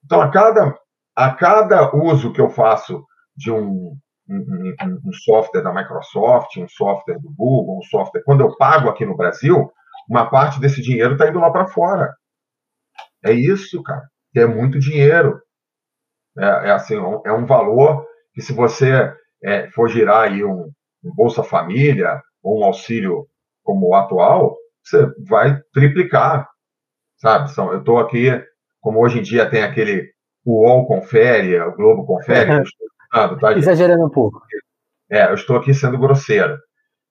Então, a cada, a cada uso que eu faço de um, um, um, software da Microsoft, um software do Google, um software, quando eu pago aqui no Brasil, uma parte desse dinheiro está indo lá para fora. É isso, cara. É muito dinheiro. É, é assim, é um valor que se você é, for girar aí um, um Bolsa Família ou um auxílio como o atual, você vai triplicar, sabe? São, eu estou aqui, como hoje em dia tem aquele o UOL confere, o Globo confere, eu estou, tá, exagerando um pouco. É, eu estou aqui sendo grosseiro.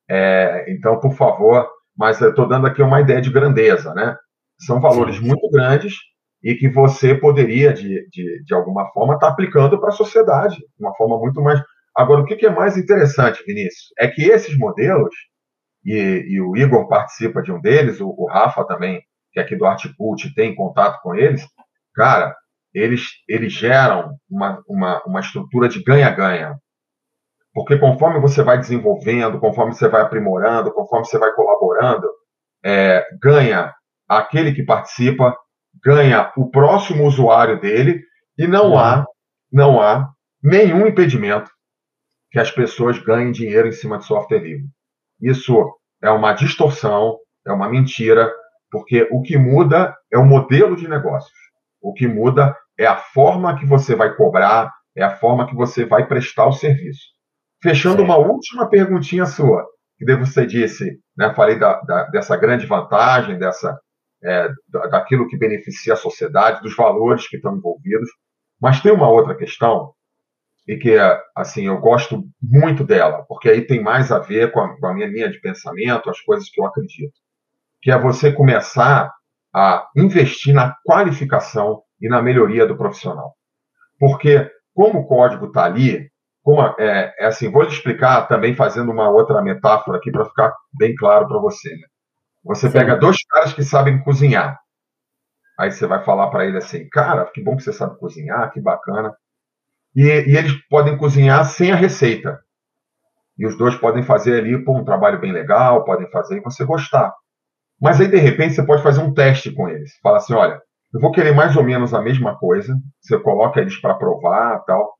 É, então, por favor, mas eu estou dando aqui uma ideia de grandeza, né? São valores Sim. muito grandes e que você poderia, de, de, de alguma forma, estar tá aplicando para a sociedade, de uma forma muito mais. Agora, o que é mais interessante, Vinícius, é que esses modelos, e, e o Igor participa de um deles, o, o Rafa também, que é aqui do Artcult, tem contato com eles, cara, eles, eles geram uma, uma, uma estrutura de ganha-ganha. Porque conforme você vai desenvolvendo, conforme você vai aprimorando, conforme você vai colaborando, é, ganha aquele que participa, ganha o próximo usuário dele, e não uhum. há, não há nenhum impedimento que as pessoas ganhem dinheiro em cima de software livre. Isso é uma distorção, é uma mentira, porque o que muda é o modelo de negócios. O que muda é a forma que você vai cobrar, é a forma que você vai prestar o serviço. Fechando uma última perguntinha sua, que você disse, né, falei da, da, dessa grande vantagem, dessa, é, daquilo que beneficia a sociedade, dos valores que estão envolvidos, mas tem uma outra questão e que assim eu gosto muito dela, porque aí tem mais a ver com a, com a minha linha de pensamento, as coisas que eu acredito, que é você começar a investir na qualificação e na melhoria do profissional. Porque, como o código está ali, como, é, é, assim, vou lhe explicar também fazendo uma outra metáfora aqui para ficar bem claro para você. Né? Você Sim. pega dois caras que sabem cozinhar. Aí você vai falar para ele assim, cara, que bom que você sabe cozinhar, que bacana. E, e, eles podem cozinhar sem a receita. E os dois podem fazer ali pô, um trabalho bem legal, podem fazer e você gostar. Mas aí, de repente, você pode fazer um teste com eles. Fala assim, olha, eu vou querer mais ou menos a mesma coisa. Você coloca eles para provar tal.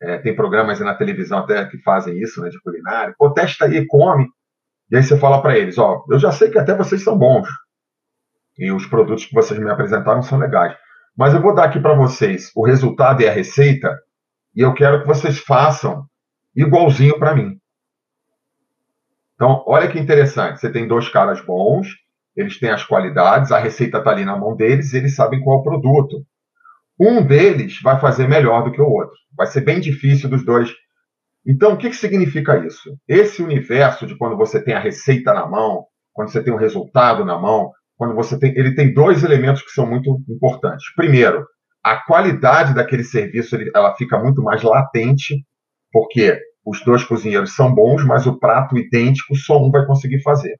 É, tem programas na televisão até que fazem isso, né, de culinária. Pô, testa aí, come. E aí você fala para eles, ó, eu já sei que até vocês são bons. E os produtos que vocês me apresentaram são legais. Mas eu vou dar aqui para vocês o resultado e a receita, e eu quero que vocês façam igualzinho para mim. Então, olha que interessante. Você tem dois caras bons, eles têm as qualidades, a receita está ali na mão deles, eles sabem qual é o produto. Um deles vai fazer melhor do que o outro. Vai ser bem difícil dos dois. Então, o que, que significa isso? Esse universo de quando você tem a receita na mão, quando você tem o resultado na mão, quando você tem. Ele tem dois elementos que são muito importantes. Primeiro, a qualidade daquele serviço ela fica muito mais latente, porque os dois cozinheiros são bons, mas o prato idêntico só um vai conseguir fazer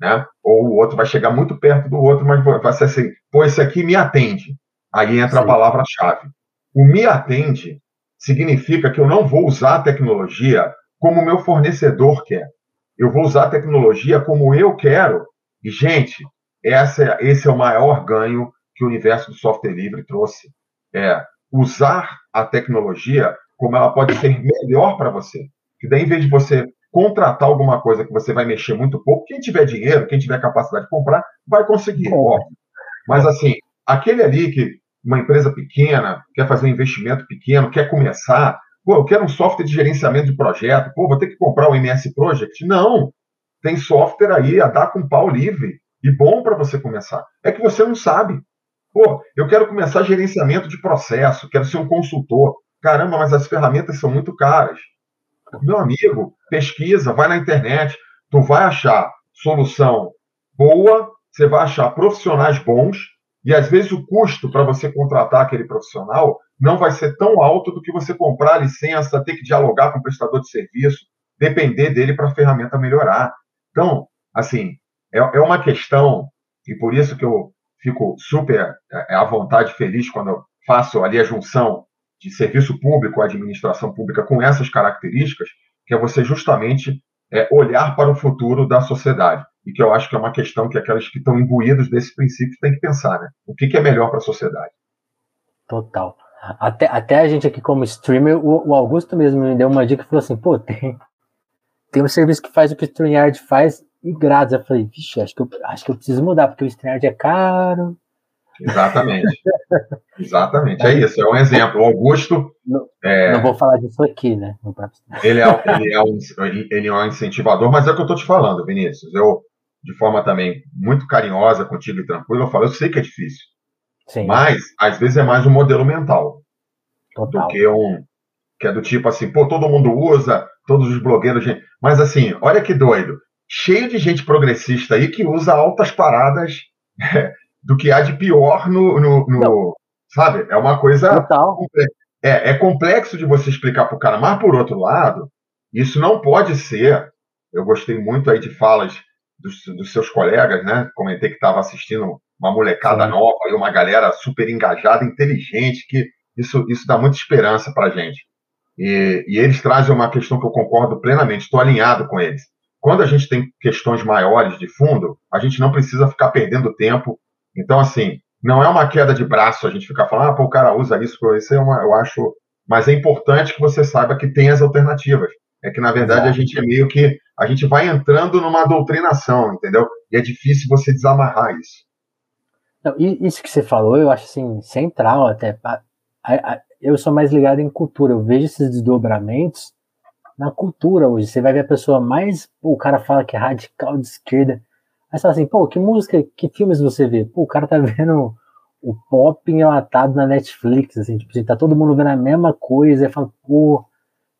né? Ou o outro vai chegar muito perto do outro, mas vai ser assim, pô, esse aqui me atende. Aí entra Sim. a palavra-chave. O me atende significa que eu não vou usar a tecnologia como o meu fornecedor quer. Eu vou usar a tecnologia como eu quero. E, gente, essa, é, esse é o maior ganho que o universo do software livre trouxe. É usar a tecnologia como ela pode ser melhor para você. Que daí, em vez de você contratar alguma coisa que você vai mexer muito pouco, quem tiver dinheiro, quem tiver capacidade de comprar, vai conseguir, óbvio. Mas assim, aquele ali que uma empresa pequena quer fazer um investimento pequeno, quer começar, pô, eu quero um software de gerenciamento de projeto, pô, vou ter que comprar o MS Project. Não, tem software aí a dar com pau livre e bom para você começar. É que você não sabe. Pô, eu quero começar gerenciamento de processo, quero ser um consultor. Caramba, mas as ferramentas são muito caras. Meu amigo, pesquisa, vai na internet, tu vai achar solução boa, você vai achar profissionais bons, e às vezes o custo para você contratar aquele profissional não vai ser tão alto do que você comprar licença, ter que dialogar com o prestador de serviço, depender dele para a ferramenta melhorar. Então, assim, é, é uma questão, e por isso que eu fico super é, à vontade, feliz quando faço ali a junção de serviço público, administração pública com essas características, que é você justamente é, olhar para o futuro da sociedade. E que eu acho que é uma questão que aquelas que estão imbuídos desse princípio têm que pensar, né? O que, que é melhor para a sociedade? Total. Até, até a gente aqui como streamer, o, o, Augusto mesmo me deu uma dica e falou assim, pô, tem, tem um serviço que faz o que o StreamYard faz e grátis. Eu falei, vixe, acho que eu, acho que eu preciso mudar, porque o StreamYard é caro. Exatamente. Exatamente, é isso, é um exemplo. O Augusto. Não, é, não vou falar disso aqui, né? Ele é, ele, é um, ele é um incentivador, mas é o que eu estou te falando, Vinícius. Eu, de forma também muito carinhosa contigo e tranquila, eu falo, eu sei que é difícil. Sim. Mas, às vezes, é mais um modelo mental. Total. Do que um. Que é do tipo assim, pô, todo mundo usa, todos os blogueiros. Gente... Mas assim, olha que doido. Cheio de gente progressista aí que usa altas paradas do que há de pior no. no, no sabe? É uma coisa. Total. É, é complexo de você explicar para o cara, mas por outro lado, isso não pode ser. Eu gostei muito aí de falas dos, dos seus colegas, né? Comentei que estava assistindo uma molecada Sim. nova e uma galera super engajada, inteligente, que isso, isso dá muita esperança para a gente. E, e, eles trazem uma questão que eu concordo plenamente, estou alinhado com eles. Quando a gente tem questões maiores de fundo, a gente não precisa ficar perdendo tempo. Então, assim, não é uma queda de braço a gente ficar falando, ah, pô, o cara usa isso, isso é uma, eu acho. Mas é importante que você saiba que tem as alternativas. É que, na verdade, a gente é meio que. A gente vai entrando numa doutrinação, entendeu? E é difícil você desamarrar isso. Não, isso que você falou, eu acho assim, central até eu sou mais ligado em cultura. Eu vejo esses desdobramentos na cultura hoje. Você vai ver a pessoa mais. Pô, o cara fala que é radical de esquerda. Aí você fala assim, pô, que música, que filmes você vê? Pô, o cara tá vendo o pop enlatado na Netflix, assim, tipo assim, tá todo mundo vendo a mesma coisa. Aí fala, pô,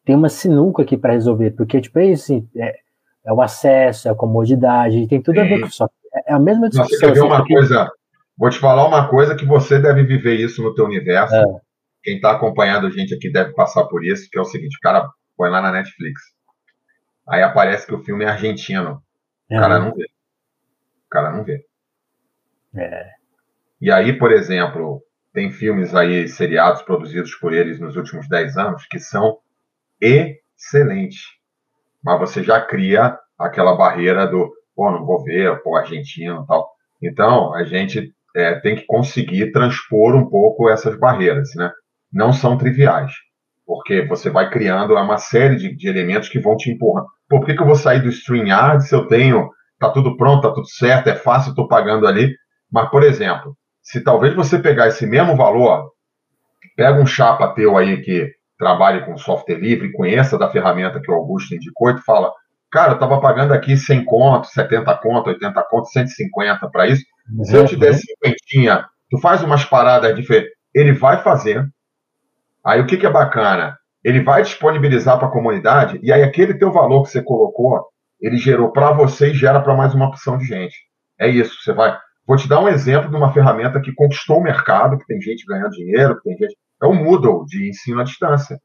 tem uma sinuca aqui para resolver. Porque, tipo, é isso, assim, é, é, o acesso, é a comodidade, tem tudo Sim. a ver com isso. É, a mesma discussão. Você quer ver assim, uma porque... coisa. Vou te falar uma coisa que você deve viver isso no teu universo. É quem está acompanhando a gente aqui deve passar por isso, que é o seguinte, o cara põe lá na Netflix. Aí aparece que o filme é argentino. O cara não vê. O cara não vê. É. E aí, por exemplo, tem filmes aí, seriados produzidos por eles nos últimos 10 anos, que são excelentes. Mas você já cria aquela barreira do, pô, não vou ver, pô, argentino e tal. Então, a gente é, tem que conseguir transpor um pouco essas barreiras, né? Não são triviais, porque você vai criando uma série de, de elementos que vão te empurrando. Pô, por que, que eu vou sair do StreamYard se eu tenho, tá tudo pronto, tá tudo certo, é fácil, estou pagando ali. Mas, por exemplo, se talvez você pegar esse mesmo valor, pega um chapa teu aí que trabalhe com software livre, conheça da ferramenta que o Augusto indicou e tu fala, cara, eu estava pagando aqui 100 conto, 70 conto, 80 conto, 150 para isso. Se eu te der 50, uhum. tu faz umas paradas diferentes. Ele vai fazer, Aí o que, que é bacana? Ele vai disponibilizar para a comunidade e aí aquele teu valor que você colocou, ele gerou para você e gera para mais uma opção de gente. É isso, você vai. Vou te dar um exemplo de uma ferramenta que conquistou o mercado, que tem gente ganhando dinheiro, que tem gente. É o Moodle de ensino à distância.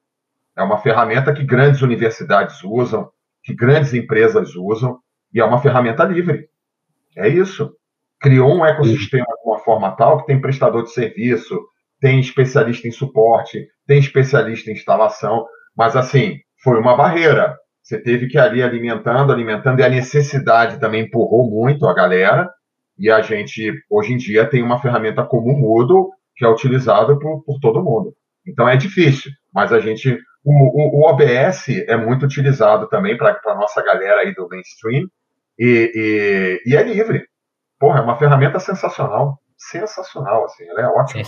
É uma ferramenta que grandes universidades usam, que grandes empresas usam, e é uma ferramenta livre. É isso. Criou um ecossistema de uma forma tal que tem prestador de serviço, tem especialista em suporte, tem especialista em instalação, mas assim, foi uma barreira. Você teve que ir ali alimentando, alimentando, e a necessidade também empurrou muito a galera, e a gente, hoje em dia, tem uma ferramenta como o Moodle, que é utilizada por, por todo mundo. Então é difícil, mas a gente. O, o, o OBS é muito utilizado também para a nossa galera aí do mainstream, e, e, e, é livre. Porra, é uma ferramenta sensacional. Sensacional, assim, ela é ótima.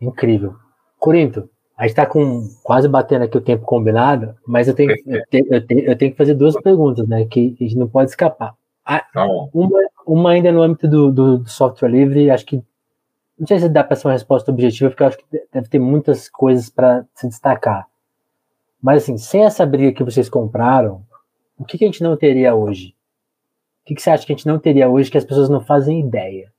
Incrível. Corinto, a gente está com quase batendo aqui o tempo combinado, mas eu tenho, eu tenho, eu tenho, eu tenho que fazer duas perguntas, né? Que a gente não pode escapar. A, tá uma, uma ainda no âmbito do, do, software livre, acho que não sei se dá para ser uma resposta objetiva, porque eu acho que deve ter muitas coisas para se destacar. Mas assim, sem essa briga que vocês compraram, o que, que a gente não teria hoje? O que, que você acha que a gente não teria hoje que as pessoas não fazem ideia?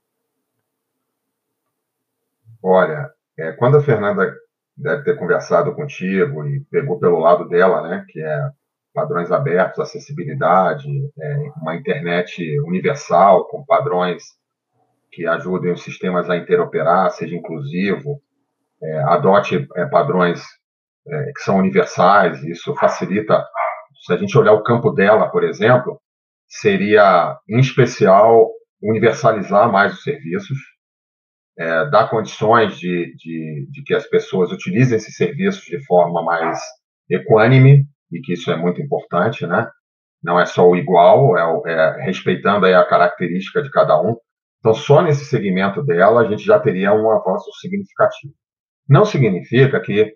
Olha, é, quando a Fernanda deve ter conversado contigo e pegou pelo lado dela, né, que é padrões abertos, acessibilidade, é, uma internet universal com padrões que ajudem os sistemas a interoperar, seja inclusivo, é, adote é, padrões é, que são universais, isso facilita. Se a gente olhar o campo dela, por exemplo, seria, em especial, universalizar mais os serviços, é, dar condições de, de, de, que as pessoas utilizem esses serviços de forma mais equânime, e que isso é muito importante, né? Não é só o igual, é, é respeitando a característica de cada um. Então, só nesse segmento dela, a gente já teria um avanço significativo. Não significa que,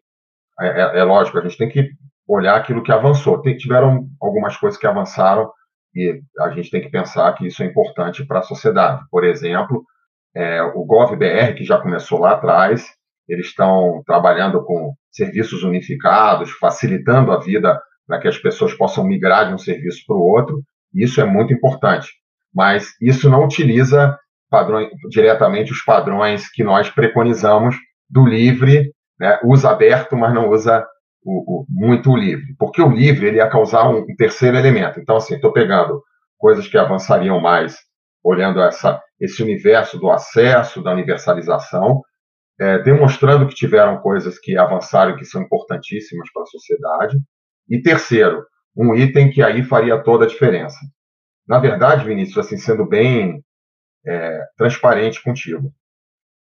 é, é, é lógico, a gente tem que olhar aquilo que avançou. Tem, tiveram algumas coisas que avançaram e a gente tem que pensar que isso é importante para a sociedade. Por exemplo, é, o GovBR, que já começou lá atrás, eles estão trabalhando com serviços unificados, facilitando a vida para que as pessoas possam migrar de um serviço para o outro. Isso é muito importante. Mas isso não utiliza padrões, diretamente os padrões que nós preconizamos do livre, né? usa aberto, mas não usa o, o, muito o livre. Porque o livre ele ia causar um, um terceiro elemento. Então, assim, estou pegando coisas que avançariam mais, olhando essa, esse universo do acesso, da universalização, é, demonstrando que tiveram coisas que avançaram e que são importantíssimas para a sociedade. E terceiro, um item que aí faria toda a diferença. Na verdade, Vinícius, assim, sendo bem é, transparente contigo,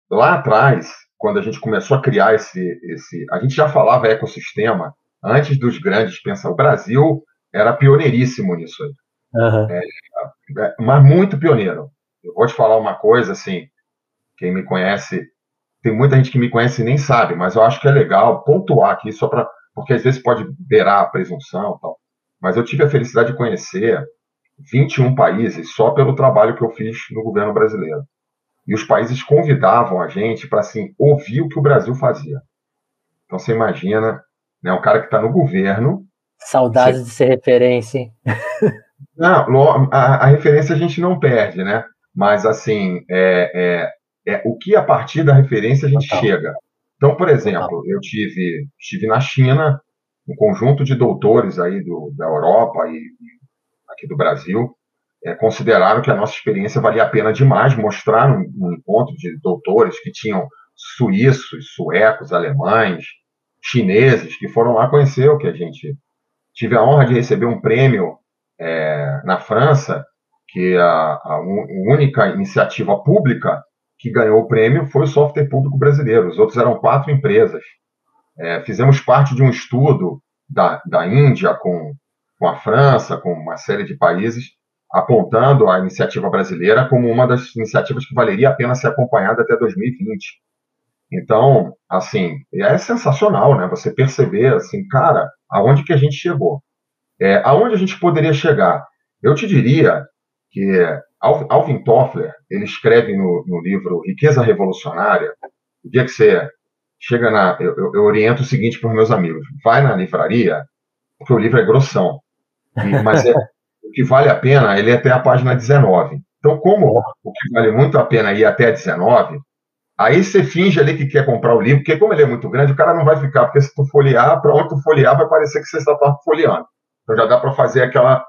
lá atrás, quando a gente começou a criar esse, esse, a gente já falava ecossistema antes dos grandes pensar. O Brasil era pioneiríssimo nisso aí, uhum. é, mas muito pioneiro. Eu vou te falar uma coisa assim, quem me conhece, tem muita gente que me conhece e nem sabe, mas eu acho que é legal pontuar aqui só para porque às vezes pode beirar a presunção tal. Mas eu tive a felicidade de conhecer 21 países só pelo trabalho que eu fiz no governo brasileiro. E os países convidavam a gente para assim, ouvir o que o Brasil fazia. Então você imagina, né, um cara que está no governo. Saudades você... de ser referência, hein? Não, a, a, referência a gente não perde, né? Mas assim, é, é, é o que a partir da referência a gente Total. chega. Então, por exemplo, eu tive, tive na China um conjunto de doutores aí do, da Europa e, aqui do Brasil é, consideraram que a nossa experiência valia a pena demais, mostraram um encontro de doutores que tinham suíços, suecos, alemães, chineses, que foram lá conhecer o que a gente... Tive a honra de receber um prêmio é, na França, que a, a única iniciativa pública que ganhou o prêmio foi o software público brasileiro. Os outros eram quatro empresas. É, fizemos parte de um estudo da, da Índia com, com a França, com uma série de países, apontando a iniciativa brasileira como uma das iniciativas que valeria a pena ser acompanhada até 2020. Então, assim, é sensacional, né? Você perceber, assim, cara, aonde que a gente chegou? É, aonde a gente poderia chegar? Eu te diria que Alvin Toffler, ele escreve no, no livro Riqueza Revolucionária, o dia que você chega na... Eu, eu, eu oriento o seguinte para os meus amigos, vai na livraria, porque o livro é grossão, e, mas é, o que vale a pena, ele é até a página 19. Então, como o que vale muito a pena ir até a 19, aí você finge ali que quer comprar o livro, porque como ele é muito grande, o cara não vai ficar, porque se tu folhear, para onde tu folhear, vai parecer que você está folheando. Então já dá para fazer aquela...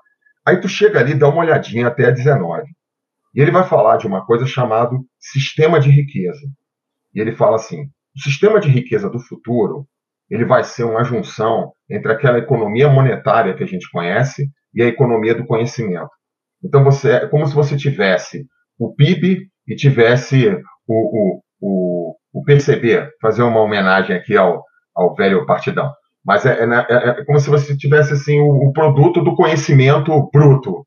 Aí tu chega ali, dá uma olhadinha até a 19. E ele vai falar de uma coisa chamada sistema de riqueza. E ele fala assim: o sistema de riqueza do futuro ele vai ser uma junção entre aquela economia monetária que a gente conhece e a economia do conhecimento. Então você é como se você tivesse o PIB e tivesse o, o, o, o fazer uma homenagem aqui ao, ao velho partidão. Mas é, é, é, é como se você tivesse assim o, o produto do conhecimento bruto,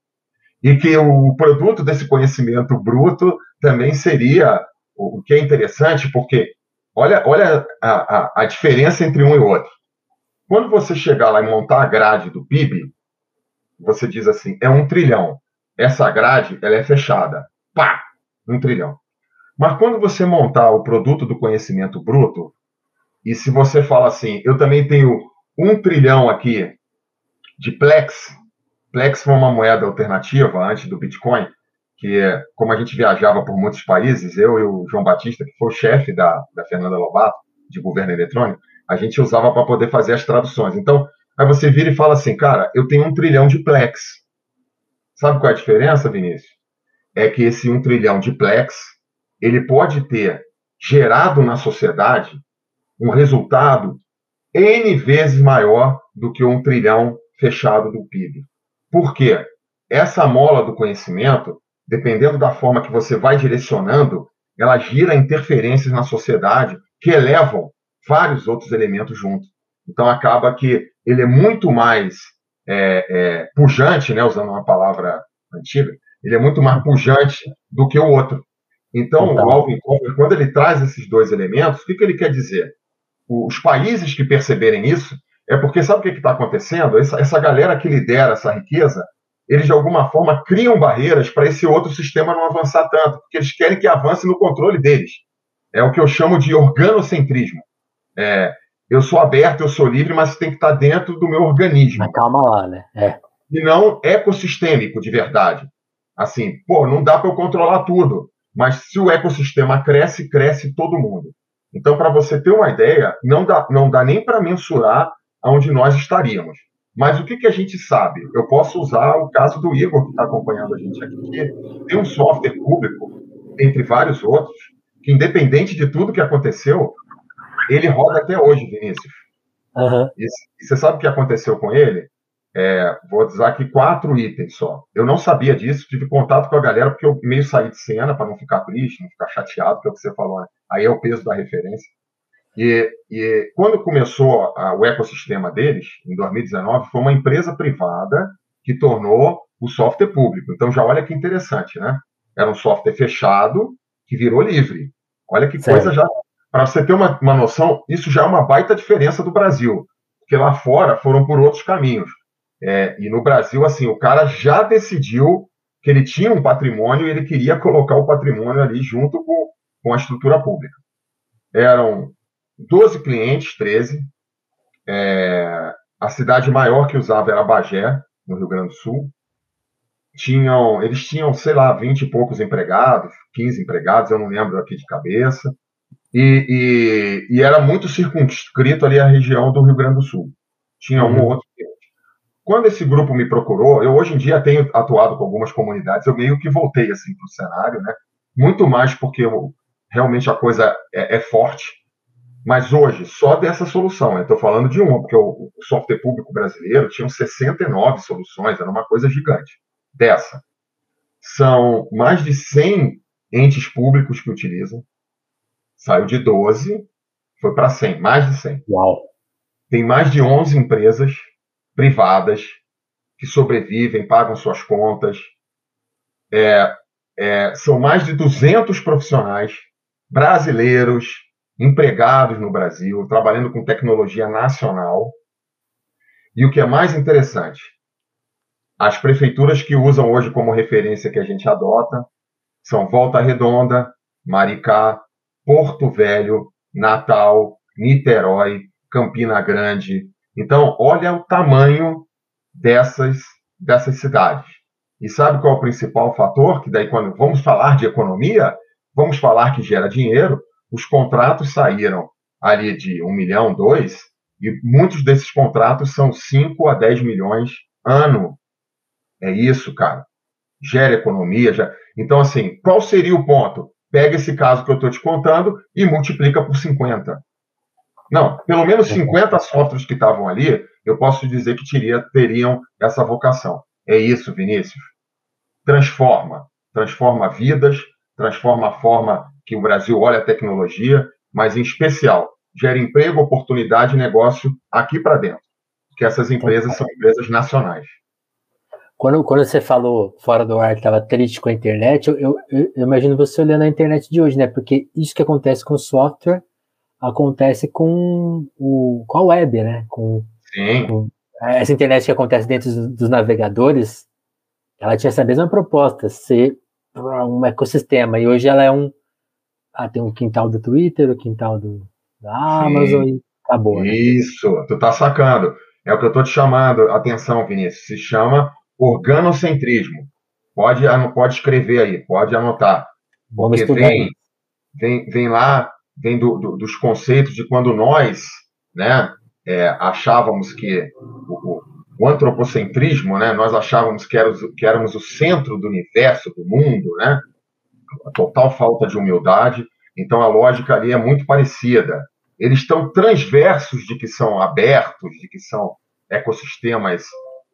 e que o produto desse conhecimento bruto também seria o que é interessante, porque olha, olha a, a, a diferença entre um e outro. Quando você chegar lá e montar a grade do PIB, você diz assim, é um trilhão. Essa grade ela é fechada. Pá! Um trilhão. Mas quando você montar o produto do conhecimento bruto, e se você fala assim, eu também tenho um trilhão aqui de Plex, Plex foi uma moeda alternativa antes do Bitcoin, que como a gente viajava por muitos países, eu e o João Batista, que foi o chefe da, da Fernanda Lobato, de governo eletrônico, a gente usava para poder fazer as traduções. Então, aí você vira e fala assim, cara, eu tenho um trilhão de Plex. Sabe qual é a diferença, Vinícius? É que esse um trilhão de Plex, ele pode ter gerado na sociedade um resultado N vezes maior do que um trilhão fechado do PIB. Por quê? Essa mola do conhecimento, dependendo da forma que você vai direcionando, ela gira interferências na sociedade que elevam vários outros elementos juntos. Então acaba que ele é muito mais é, é, pujante, né, usando uma palavra antiga, ele é muito mais pujante do que o outro. Então, então. o Alvin Toffler, quando ele traz esses dois elementos, o que, que ele quer dizer? Os países que perceberem isso, é porque sabe o que está acontecendo? Essa, essa galera que lidera essa riqueza, eles de alguma forma criam barreiras para esse outro sistema não avançar tanto, porque eles querem que avance no controle deles. É o que eu chamo de organocentrismo. É, eu sou aberto, eu sou livre, mas tem que estar dentro do meu organismo. Mas calma lá, né? É. E não ecossistêmico de verdade. Assim, pô, não dá para eu controlar tudo, mas se o ecossistema cresce, cresce todo mundo. Então, para você ter uma ideia, não dá, não dá nem para mensurar aonde nós estaríamos. Mas o que, que a gente sabe? Eu posso usar o caso do Igor, que está acompanhando a gente aqui, que tem um software público, entre vários outros, que, independente de tudo que aconteceu, ele roda até hoje, Vinícius. Uhum. E, e, você sabe o que aconteceu com ele? É, vou dizer aqui quatro itens só. Eu não sabia disso, tive contato com a galera porque eu meio saí de cena para não ficar triste, não ficar chateado, que é o que você falou. Né? Aí é o peso da referência. E, e quando começou a, o ecossistema deles, em 2019, foi uma empresa privada que tornou o software público. Então já olha que interessante, né? Era um software fechado que virou livre. Olha que certo. coisa já para você ter uma, uma noção, isso já é uma baita diferença do Brasil, porque lá fora foram por outros caminhos. É, e no Brasil, assim, o cara já decidiu que ele tinha um patrimônio e ele queria colocar o patrimônio ali junto com, com a estrutura pública. Eram 12 clientes, 13. É, a cidade maior que usava era Bagé, no Rio Grande do Sul. Tinham, eles tinham, sei lá, 20 e poucos empregados, 15 empregados, eu não lembro aqui de cabeça e, e, e, era muito circunscrito ali a região do Rio Grande do Sul. Tinha um ou uhum. outro. Quando esse grupo me procurou, eu hoje em dia tenho atuado com algumas comunidades, eu meio que voltei assim para o cenário, né? Muito mais porque eu, realmente a coisa é, é, forte. Mas hoje, só dessa solução, eu estou falando de uma, porque o, o software público brasileiro tinha 69 soluções, era uma coisa gigante. Dessa. São mais de 100 entes públicos que utilizam, Saiu de 12, foi para 100, mais de 100. Uau. Tem mais de 11 empresas privadas que sobrevivem, pagam suas contas. É, é, são mais de 200 profissionais brasileiros empregados no Brasil, trabalhando com tecnologia nacional. E o que é mais interessante, as prefeituras que usam hoje como referência que a gente adota são Volta Redonda, Maricá, Porto Velho, Natal, Niterói, Campina Grande. Então, olha o tamanho dessas, dessas cidades. E sabe qual é o principal fator? Que daí, quando vamos falar de economia, vamos falar que gera dinheiro, os contratos saíram ali de um milhão, dois, e muitos desses contratos são 5 a 10 milhões ano. É isso, cara. Gera economia. Já... Então, assim, qual seria o ponto? pega esse caso que eu estou te contando e multiplica por 50. Não, pelo menos 50 softwares que estavam ali, eu posso dizer que teria, teriam essa vocação. É isso, Vinícius. Transforma. Transforma vidas, transforma a forma que o Brasil olha a tecnologia, mas em especial gera emprego, oportunidade e negócio aqui para dentro. Porque essas empresas são empresas nacionais. Quando, quando você falou fora do ar que estava triste com a internet, eu, eu, eu, imagino você olhando a internet de hoje, né? Porque isso que acontece com o software acontece com, o, com a web, né? Com, Sim. Com, essa internet que acontece dentro dos, dos navegadores, ela tinha essa mesma proposta, ser um ecossistema, e hoje ela é um. Ah, tem um quintal do Twitter, o quintal do, da Amazon Sim. e acabou. Né? Isso, tu tá sacando. É o que eu tô te chamando atenção, Vinícius. Se chama organocentrismo. Pode, pode escrever aí, pode anotar. Porque vem, vem, vem lá, vem do, do, dos conceitos de quando nós né, é, achávamos que o, o, antropocentrismo, né, nós achávamos que éramos, que éramos o centro do universo, do mundo, né, a total falta de humildade. Então a lógica ali é muito parecida. Eles estão transversos de que são abertos, de que são ecossistemas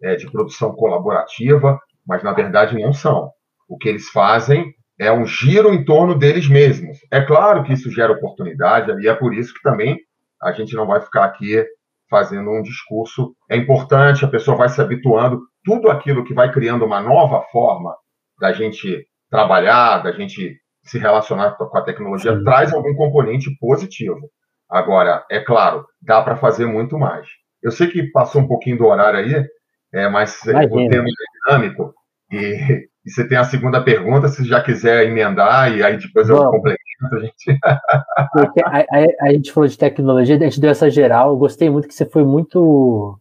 é, de produção colaborativa, mas na verdade não são. O que eles fazem é um giro em torno deles mesmos. É claro que isso gera oportunidade, e é por isso que também a gente não vai ficar aqui fazendo um discurso. É importante, a pessoa vai se habituando. Tudo aquilo que vai criando uma nova forma da gente trabalhar, da gente se relacionar com a tecnologia, Sim. traz algum componente positivo. Agora, é claro, dá para fazer muito mais. Eu sei que passou um pouquinho do horário aí, é, mas Imagina. o tema é dinâmico e, e, você tem a segunda pergunta, se já quiser emendar, e aí depois eu complemento. A gente... a, a, a, gente falou de tecnologia, a gente deu essa geral, eu gostei muito que você foi muito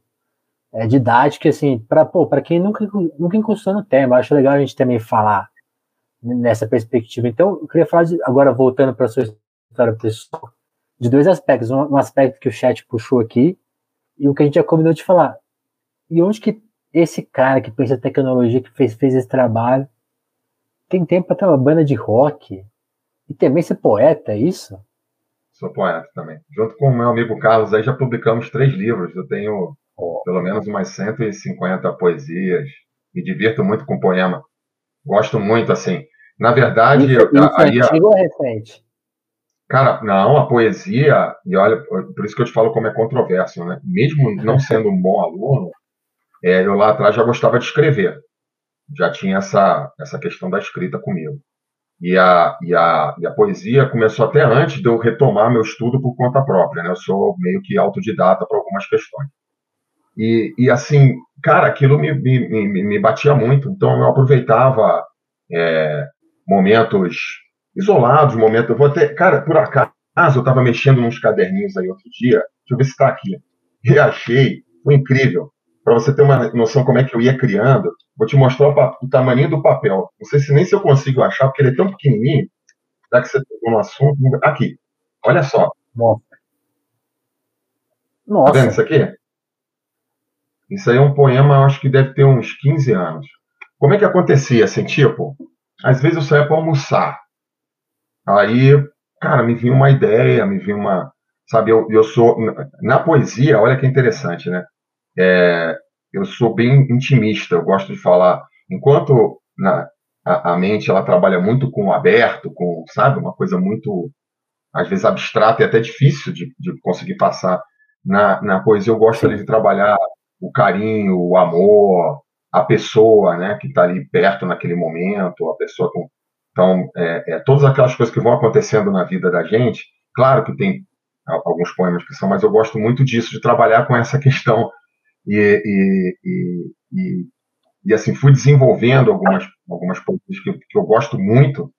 é, didático, assim, para quem nunca, nunca encostou no tema, acho legal a gente também falar nessa perspectiva. Então, eu queria falar, de, agora voltando para a sua história pessoal, de dois aspectos. Um, um, aspecto que o chat puxou aqui e o que a gente já combinou de falar. E onde que esse cara que pensa tecnologia, que fez, fez esse trabalho, tem tempo para ter uma banda de rock e também ser poeta, é isso? Sou poeta também. Junto com o meu amigo Carlos, aí já publicamos três livros. Eu tenho oh. pelo menos umas 150 poesias. Me divirto muito com poema. Gosto muito, assim. Na verdade. Isso, isso aí, antigo ou recente? Cara, não, a poesia, e olha, por isso que eu te falo como é controverso, né? Mesmo não sendo um bom aluno, é, eu lá atrás já gostava de escrever. Já tinha essa, essa questão da escrita comigo. E a, e, a, e a poesia começou até antes de eu retomar meu estudo por conta própria, né? Eu sou meio que autodidata para algumas questões. E, e assim, cara, aquilo me, me, me, me batia muito. Então eu aproveitava é, momentos isolados, momentos. Eu vou até, cara, por acaso eu estava mexendo nos caderninhos aí outro dia. Deixa eu ver se está aqui. E achei, foi incrível. Para você ter uma noção como é que eu ia criando, vou te mostrar o, o tamanho do papel. Não sei se nem se eu consigo achar, porque ele é tão pequenininho. Já que você pegou no assunto. Aqui, olha só. Nossa. Tá vendo isso aqui? Isso aí é um poema, acho que deve ter uns 15 anos. Como é que acontecia, assim, tipo, às vezes eu saía para almoçar. Aí, cara, me vinha uma ideia, me vinha uma. Sabe, eu, eu sou. Na poesia, olha que interessante, né? É, eu sou bem intimista, eu gosto de falar. Enquanto na, a, a, mente ela trabalha muito com o aberto, com, sabe, uma coisa muito, às vezes, abstrata e até difícil de, de conseguir passar. Na, na poesia, eu gosto ali de trabalhar o carinho, o amor, a pessoa, né, que está ali perto naquele momento, a pessoa com então é, é, todas aquelas coisas que vão acontecendo na vida da gente. Claro que tem alguns poemas que são, mas eu gosto muito disso de trabalhar com essa questão e, e, e, e, assim fui desenvolvendo algumas algumas poesias que, que eu gosto muito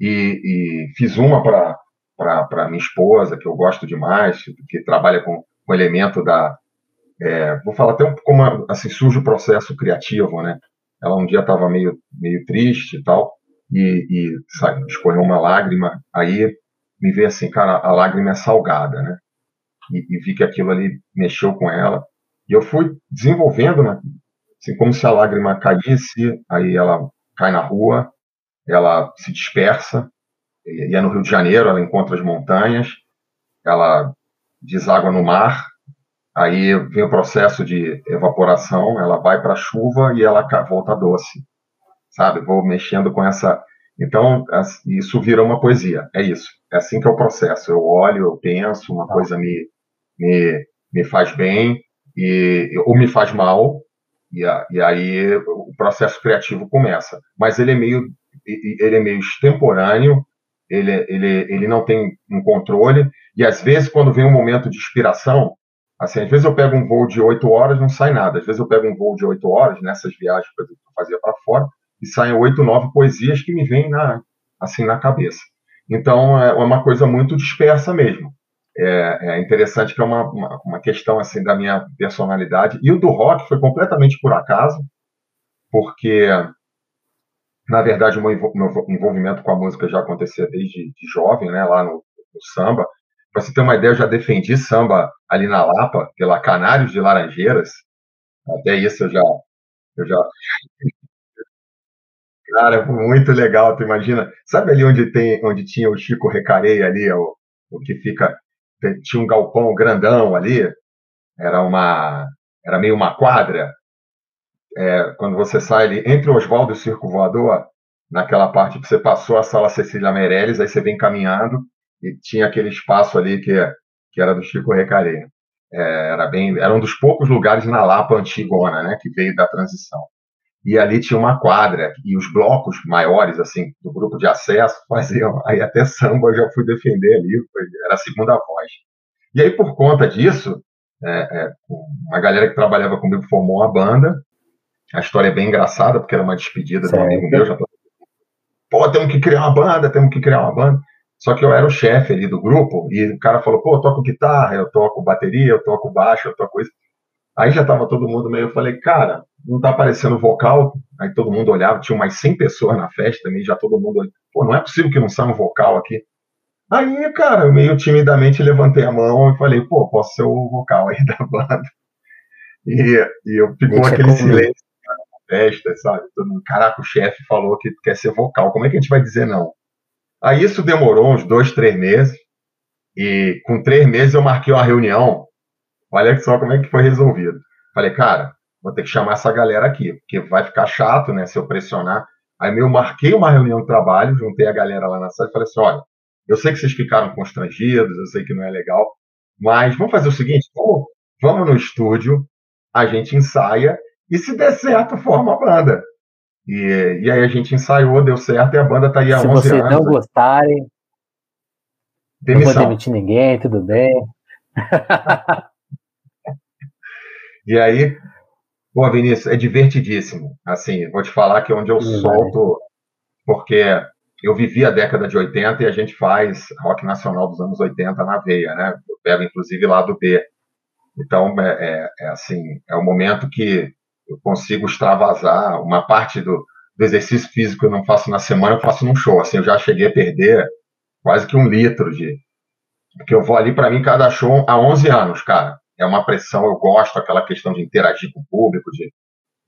e, fiz uma para para minha esposa que eu gosto demais que trabalha com o elemento da é, vou falar até um, como assim surge o processo criativo, né? Ela um dia estava meio meio triste e tal e, e sabe, escorreu uma lágrima. Aí me veio assim, cara, a lágrima é salgada, né? E, e, vi que aquilo ali mexeu com ela. E eu fui desenvolvendo, né? Assim, como se a lágrima caísse, aí ela cai na rua, ela se dispersa, e é no Rio de Janeiro, ela encontra as montanhas, ela deságua no mar, Aí vem o processo de evaporação, ela vai para a chuva e ela volta doce, sabe? Vou mexendo com essa. Então, isso vira uma poesia, é isso. É assim que é o processo. Eu olho, eu penso, uma coisa me, me, me faz bem e, ou me faz mal, e, a, e aí o processo criativo começa. Mas ele é meio, ele é meio extemporâneo, ele, ele, ele não tem um controle, e às vezes, quando vem um momento de inspiração, Assim, às vezes eu pego um voo de oito horas, não sai nada. Às vezes eu pego um voo de oito horas, nessas viagens que eu fazia para fora, e saem oito, nove poesias que me vêm na, assim, na cabeça. Então, é uma coisa muito dispersa mesmo. É, é interessante que é uma, uma, uma, questão assim da minha personalidade. E o do rock foi completamente por acaso, porque, na verdade, o meu envolvimento com a música já acontecia desde de jovem, né, lá no, no samba. Para você ter uma ideia, eu já defendi samba ali na Lapa, pela Canários de Laranjeiras. Até isso eu já. Eu já... Cara, muito legal, tu imagina. Sabe ali onde, tem, onde tinha o Chico Recareia ali, o, o que fica. Tinha um galpão grandão ali, era uma. Era meio uma quadra. É, quando você sai ali, entre Oswaldo e o Circo Voador, naquela parte que você passou a sala Cecília Meirelles, aí você vem caminhando, e tinha aquele espaço ali que, que era do Chico Recareia. é, era bem, era um dos poucos lugares na Lapa antigona, né, que veio da transição. E ali tinha uma quadra e os blocos maiores, assim, do grupo de acesso faziam, aí até samba eu já fui defender ali, era a segunda voz. E aí por conta disso, é, é, uma galera que trabalhava comigo formou uma banda. A história é bem engraçada porque era uma despedida certo. de um amigo meu, já tô... Pô, temos que criar uma banda, temos que criar uma banda. Só que eu era o chefe ali do grupo, e o cara falou, pô, eu toco guitarra, eu toco bateria, eu toco baixo, eu toco isso. Aí já tava todo mundo meio, eu falei, cara, não tá aparecendo vocal. Aí todo mundo olhava, tinha umas 100 pessoas na festa também, já todo mundo, pô, não é possível que não saia um vocal aqui. Aí, cara, eu meio timidamente levantei a mão e falei, pô, posso ser o vocal aí da banda. E, e eu ficou aquele silêncio na festa, sabe? Todo mundo, caraca, o chefe falou que quer ser vocal, como é que a gente vai dizer não? Aí isso demorou uns dois, três meses. E com três meses eu marquei uma reunião. Olha só como é que foi resolvido. Falei, cara, vou ter que chamar essa galera aqui, porque vai ficar chato, né, se eu pressionar. Aí eu marquei uma reunião de trabalho, juntei a galera lá na sala e falei assim, olha, eu sei que vocês ficaram constrangidos, eu sei que não é legal, mas vamos fazer o seguinte, vamos, vamos no estúdio, a gente ensaia e se der certo, forma a banda. E, e aí a gente ensaiou, deu certo e a banda tá aí há Se 11 anos. Se vocês não gostarem, demissão. não vou demitir ninguém, tudo bem. e aí, pô, Vinícius, é divertidíssimo. Assim, vou te falar que é onde eu solto, porque eu vivi a década de 80 e a gente faz rock nacional dos anos 80 na veia, né? Eu pego, inclusive, lá do B. Então, é, é, é assim, é o momento que eu consigo extravasar uma parte do, do exercício físico que eu não faço na semana, eu faço num show. Assim, eu já cheguei a perder quase que um litro de. Porque eu vou ali, para mim, cada show há 11 anos, cara. É uma pressão, eu gosto aquela questão de interagir com o público. De...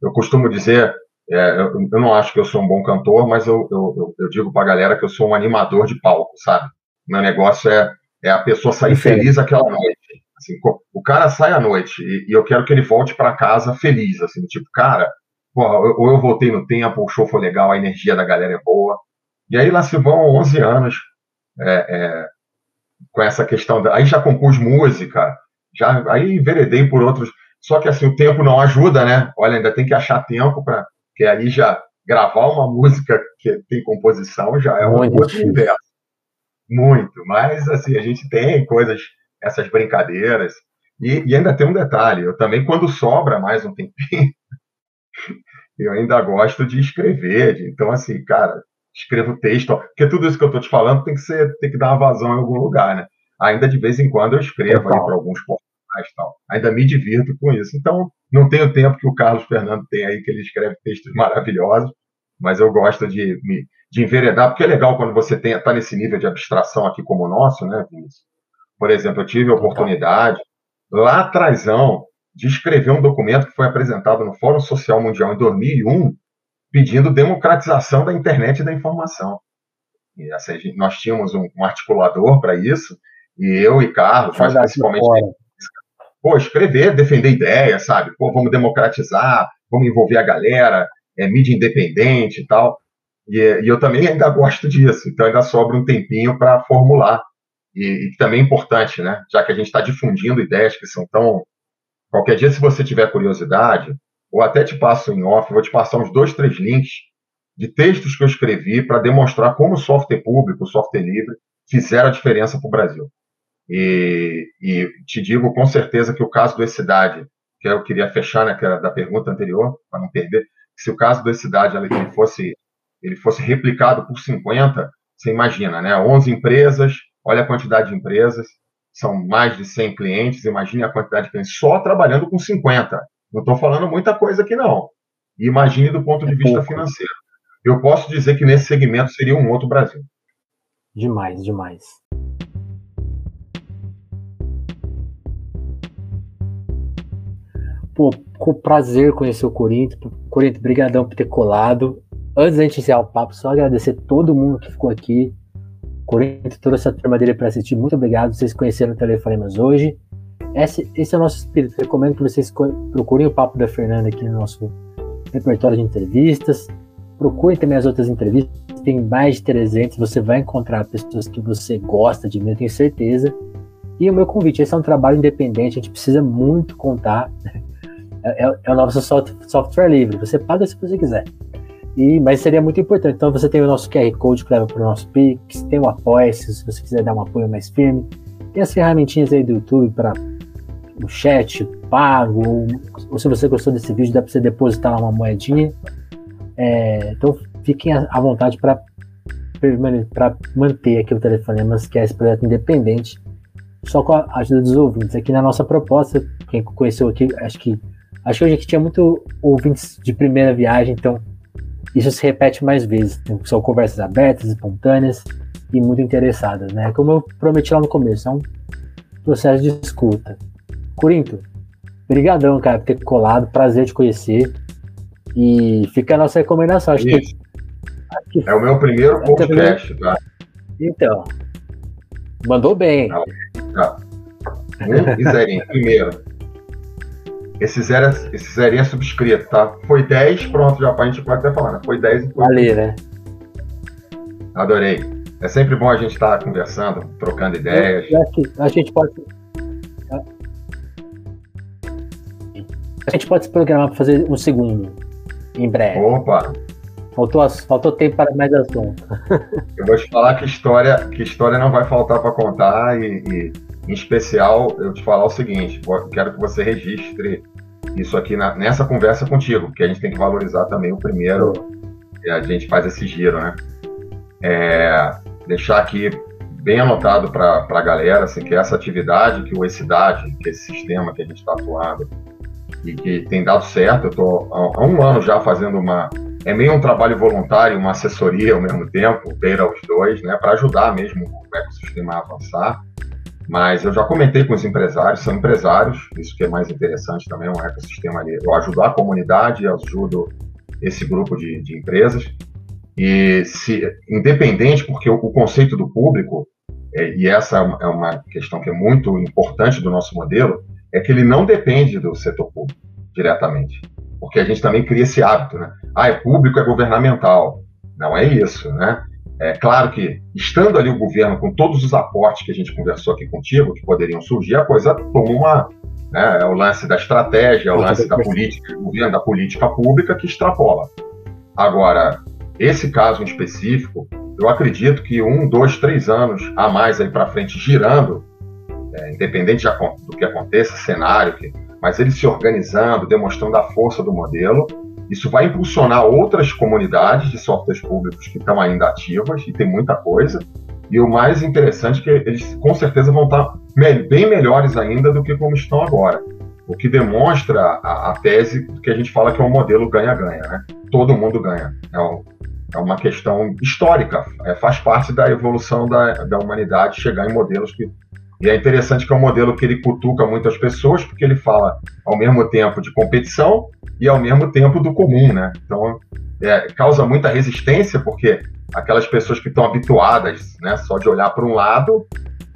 Eu costumo dizer, é, eu, eu, não acho que eu sou um bom cantor, mas eu, eu, eu digo para a galera que eu sou um animador de palco, sabe? Meu negócio é, é a pessoa sair feliz aquela noite. Assim, o cara sai à noite e, e eu quero que ele volte para casa feliz, assim, tipo, cara, porra, ou eu voltei no tempo, o show foi legal, a energia da galera é boa. E aí lá se vão 11 anos é, é, com essa questão. Da, aí já compus música, já aí veredei por outros. Só que assim, o tempo não ajuda, né? Olha, ainda tem que achar tempo para. que aí já gravar uma música que tem composição já é um outro universo. Muito, mas assim, a gente tem coisas essas brincadeiras. E, e, ainda tem um detalhe: eu também, quando sobra mais um tempinho, eu ainda gosto de escrever. De, então, assim, cara, escrevo texto, porque tudo isso que eu estou te falando tem que ser, tem que dar uma vazão em algum lugar, né? Ainda de vez em quando eu escrevo para alguns portais tal. Ainda me divirto com isso. Então, não tenho tempo que o Carlos Fernando tem aí, que ele escreve textos maravilhosos, mas eu gosto de me de enveredar, porque é legal quando você está nesse nível de abstração aqui como o nosso, né, Vinícius? Por exemplo, eu tive a oportunidade, lá atrás, de escrever um documento que foi apresentado no Fórum Social Mundial em 2001, pedindo democratização da internet e da informação. E, assim, nós tínhamos um, um articulador para isso, e eu e Carlos, mas principalmente. Pô, escrever, defender ideias, sabe? Pô, vamos democratizar, vamos envolver a galera, é mídia independente e tal. E, e eu também ainda gosto disso, então ainda sobra um tempinho para formular e, e também é importante, né? Já que a gente está difundindo ideias que são tão. Qualquer dia, se você tiver curiosidade, ou até te passo em off, vou te passar uns dois, três links de textos que eu escrevi para demonstrar como o software público, o software livre, fizeram a diferença para o Brasil. E, e, te digo com certeza que o caso do Cidade, que eu queria fechar né, que era da pergunta anterior, para não perder, se o caso do Cidade ele fosse, ele fosse replicado por 50, você imagina, né? 11 empresas, Olha a quantidade de empresas, são mais de 100 clientes, imagine a quantidade de clientes só trabalhando com 50. Não estou falando muita coisa aqui, não. imagine do ponto de é vista pouco. financeiro. Eu posso dizer que nesse segmento seria um outro Brasil. Demais, demais. Pô, com prazer conhecer o Corinthians. Corinthians, brigadão por ter colado. Antes da gente encerrar o papo, só agradecer todo mundo que ficou aqui. Corinthians trouxe a turma dele para assistir. Muito obrigado. Vocês conheceram o Telefonemas hoje. Esse, esse é o nosso espírito. Recomendo que vocês procurem o Papo da Fernanda aqui no nosso repertório de entrevistas. Procurem também as outras entrevistas. Tem mais de 300. Você vai encontrar pessoas que você gosta de mim, eu tenho certeza. E o meu convite, esse é um trabalho independente, a gente precisa muito contar. É, é, é o nosso software livre, você paga se você quiser. E, mas seria muito importante. Então você tem o nosso QR Code que leva para o nosso Pix, tem o apoia se você quiser dar um apoio mais firme. Tem as ferramentinhas aí do YouTube para o chat pago, ou, ou, se você gostou desse vídeo, dá para você depositar uma moedinha. É, então fiquem à vontade para manter aqui o Telefonemas, que é esse projeto independente, só com a ajuda dos ouvintes. Aqui na nossa proposta, quem conheceu aqui, acho que acho que hoje aqui tinha muito ouvintes de primeira viagem, então isso se repete mais vezes. São conversas abertas, espontâneas e muito interessadas, né? Como eu prometi lá no começo, é um processo de escuta. Corinto, brigadão, cara, por ter colado, prazer te conhecer. E fica a nossa recomendação. Acho que, acho que, é o meu primeiro podcast, tá? Então, mandou bem. Tá. tá. Um zerinho, primeiro. Esse zero, esse zerinho é subscrito, tá? Foi 10, pronto, já a gente pode até falar, né? Foi 10 e foi. Ali, né? Adorei. É sempre bom a gente estar tá conversando, trocando ideias. Acho que a gente pode. A gente pode se programar para fazer um segundo em breve. Opa! Faltou, faltou tempo para mais assunto. Eu vou te falar que história, que história não vai faltar para contar e, e, em especial, eu te falar o seguinte: quero que você registre isso aqui na, nessa conversa contigo, porque a gente tem que valorizar também o primeiro. A gente faz esse giro, né? É, deixar aqui bem anotado para a galera assim, que essa atividade, que o Ecidade, que esse sistema que a gente está atuando e que tem dado certo, eu estou há um ano já fazendo uma. É meio um trabalho voluntário, uma assessoria ao mesmo tempo, beira os dois, né, para ajudar mesmo o ecossistema a avançar. Mas eu já comentei com os empresários, são empresários, isso que é mais interessante também, é um ecossistema ali. Eu ajudo a comunidade, eu ajudo esse grupo de, de empresas. E se, independente, porque o, o conceito do público, é, e essa é uma questão que é muito importante do nosso modelo, é que ele não depende do setor público diretamente. Porque a gente também cria esse hábito, né? Ah, é público, é governamental. Não é isso, né? É claro que, estando ali o governo com todos os aportes que a gente conversou aqui contigo, que poderiam surgir, a coisa toma uma. Né, é o lance da estratégia, é o lance da política, do governo, da política pública que extrapola. Agora, esse caso em específico, eu acredito que um, dois, três anos a mais aí para frente girando, é, independente do que aconteça, cenário, que, mas ele se organizando, demonstrando a força do modelo, isso vai impulsionar outras comunidades de softwares públicos que estão ainda ativas, e tem muita coisa. E o mais interessante é que eles com certeza vão estar bem melhores ainda do que como estão agora. O que demonstra a, a tese que a gente fala que é um modelo ganha-ganha, né? Todo mundo ganha. É, um, é uma questão histórica, é, faz parte da evolução da, da humanidade chegar em modelos que e é interessante que é um modelo que ele cutuca muitas pessoas, porque ele fala ao mesmo tempo de competição e ao mesmo tempo do comum, né? Então, é, causa muita resistência, porque aquelas pessoas que estão habituadas, né, só de olhar para um lado,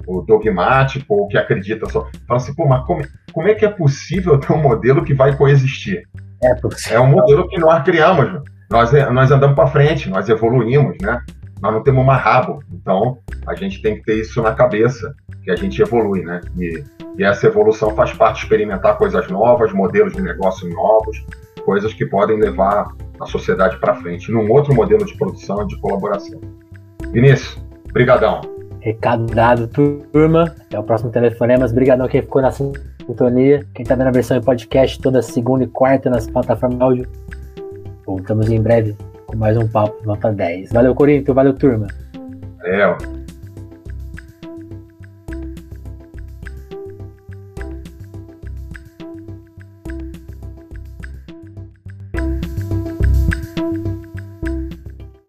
o dogmático, ou que acredita só, falam assim, pô, mas como, como é que é possível ter um modelo que vai coexistir? É, é um modelo que nós criamos, nós, nós andamos para frente, nós evoluímos, né? Nós não temos mais rabo, então a gente tem que ter isso na cabeça que a gente evolui, né? E, e essa evolução faz parte de experimentar coisas novas, modelos de negócio novos, coisas que podem levar a sociedade para frente, num outro modelo de produção e de colaboração. Vinícius, brigadão. Recado dado, turma. Até o próximo telefonema. Brigadão quem ficou na sintonia. Quem está vendo a versão em podcast toda segunda e quarta nas plataformas áudio. Voltamos em breve mais um papo nota 10. Valeu, Corinto. Valeu, turma. Valeu.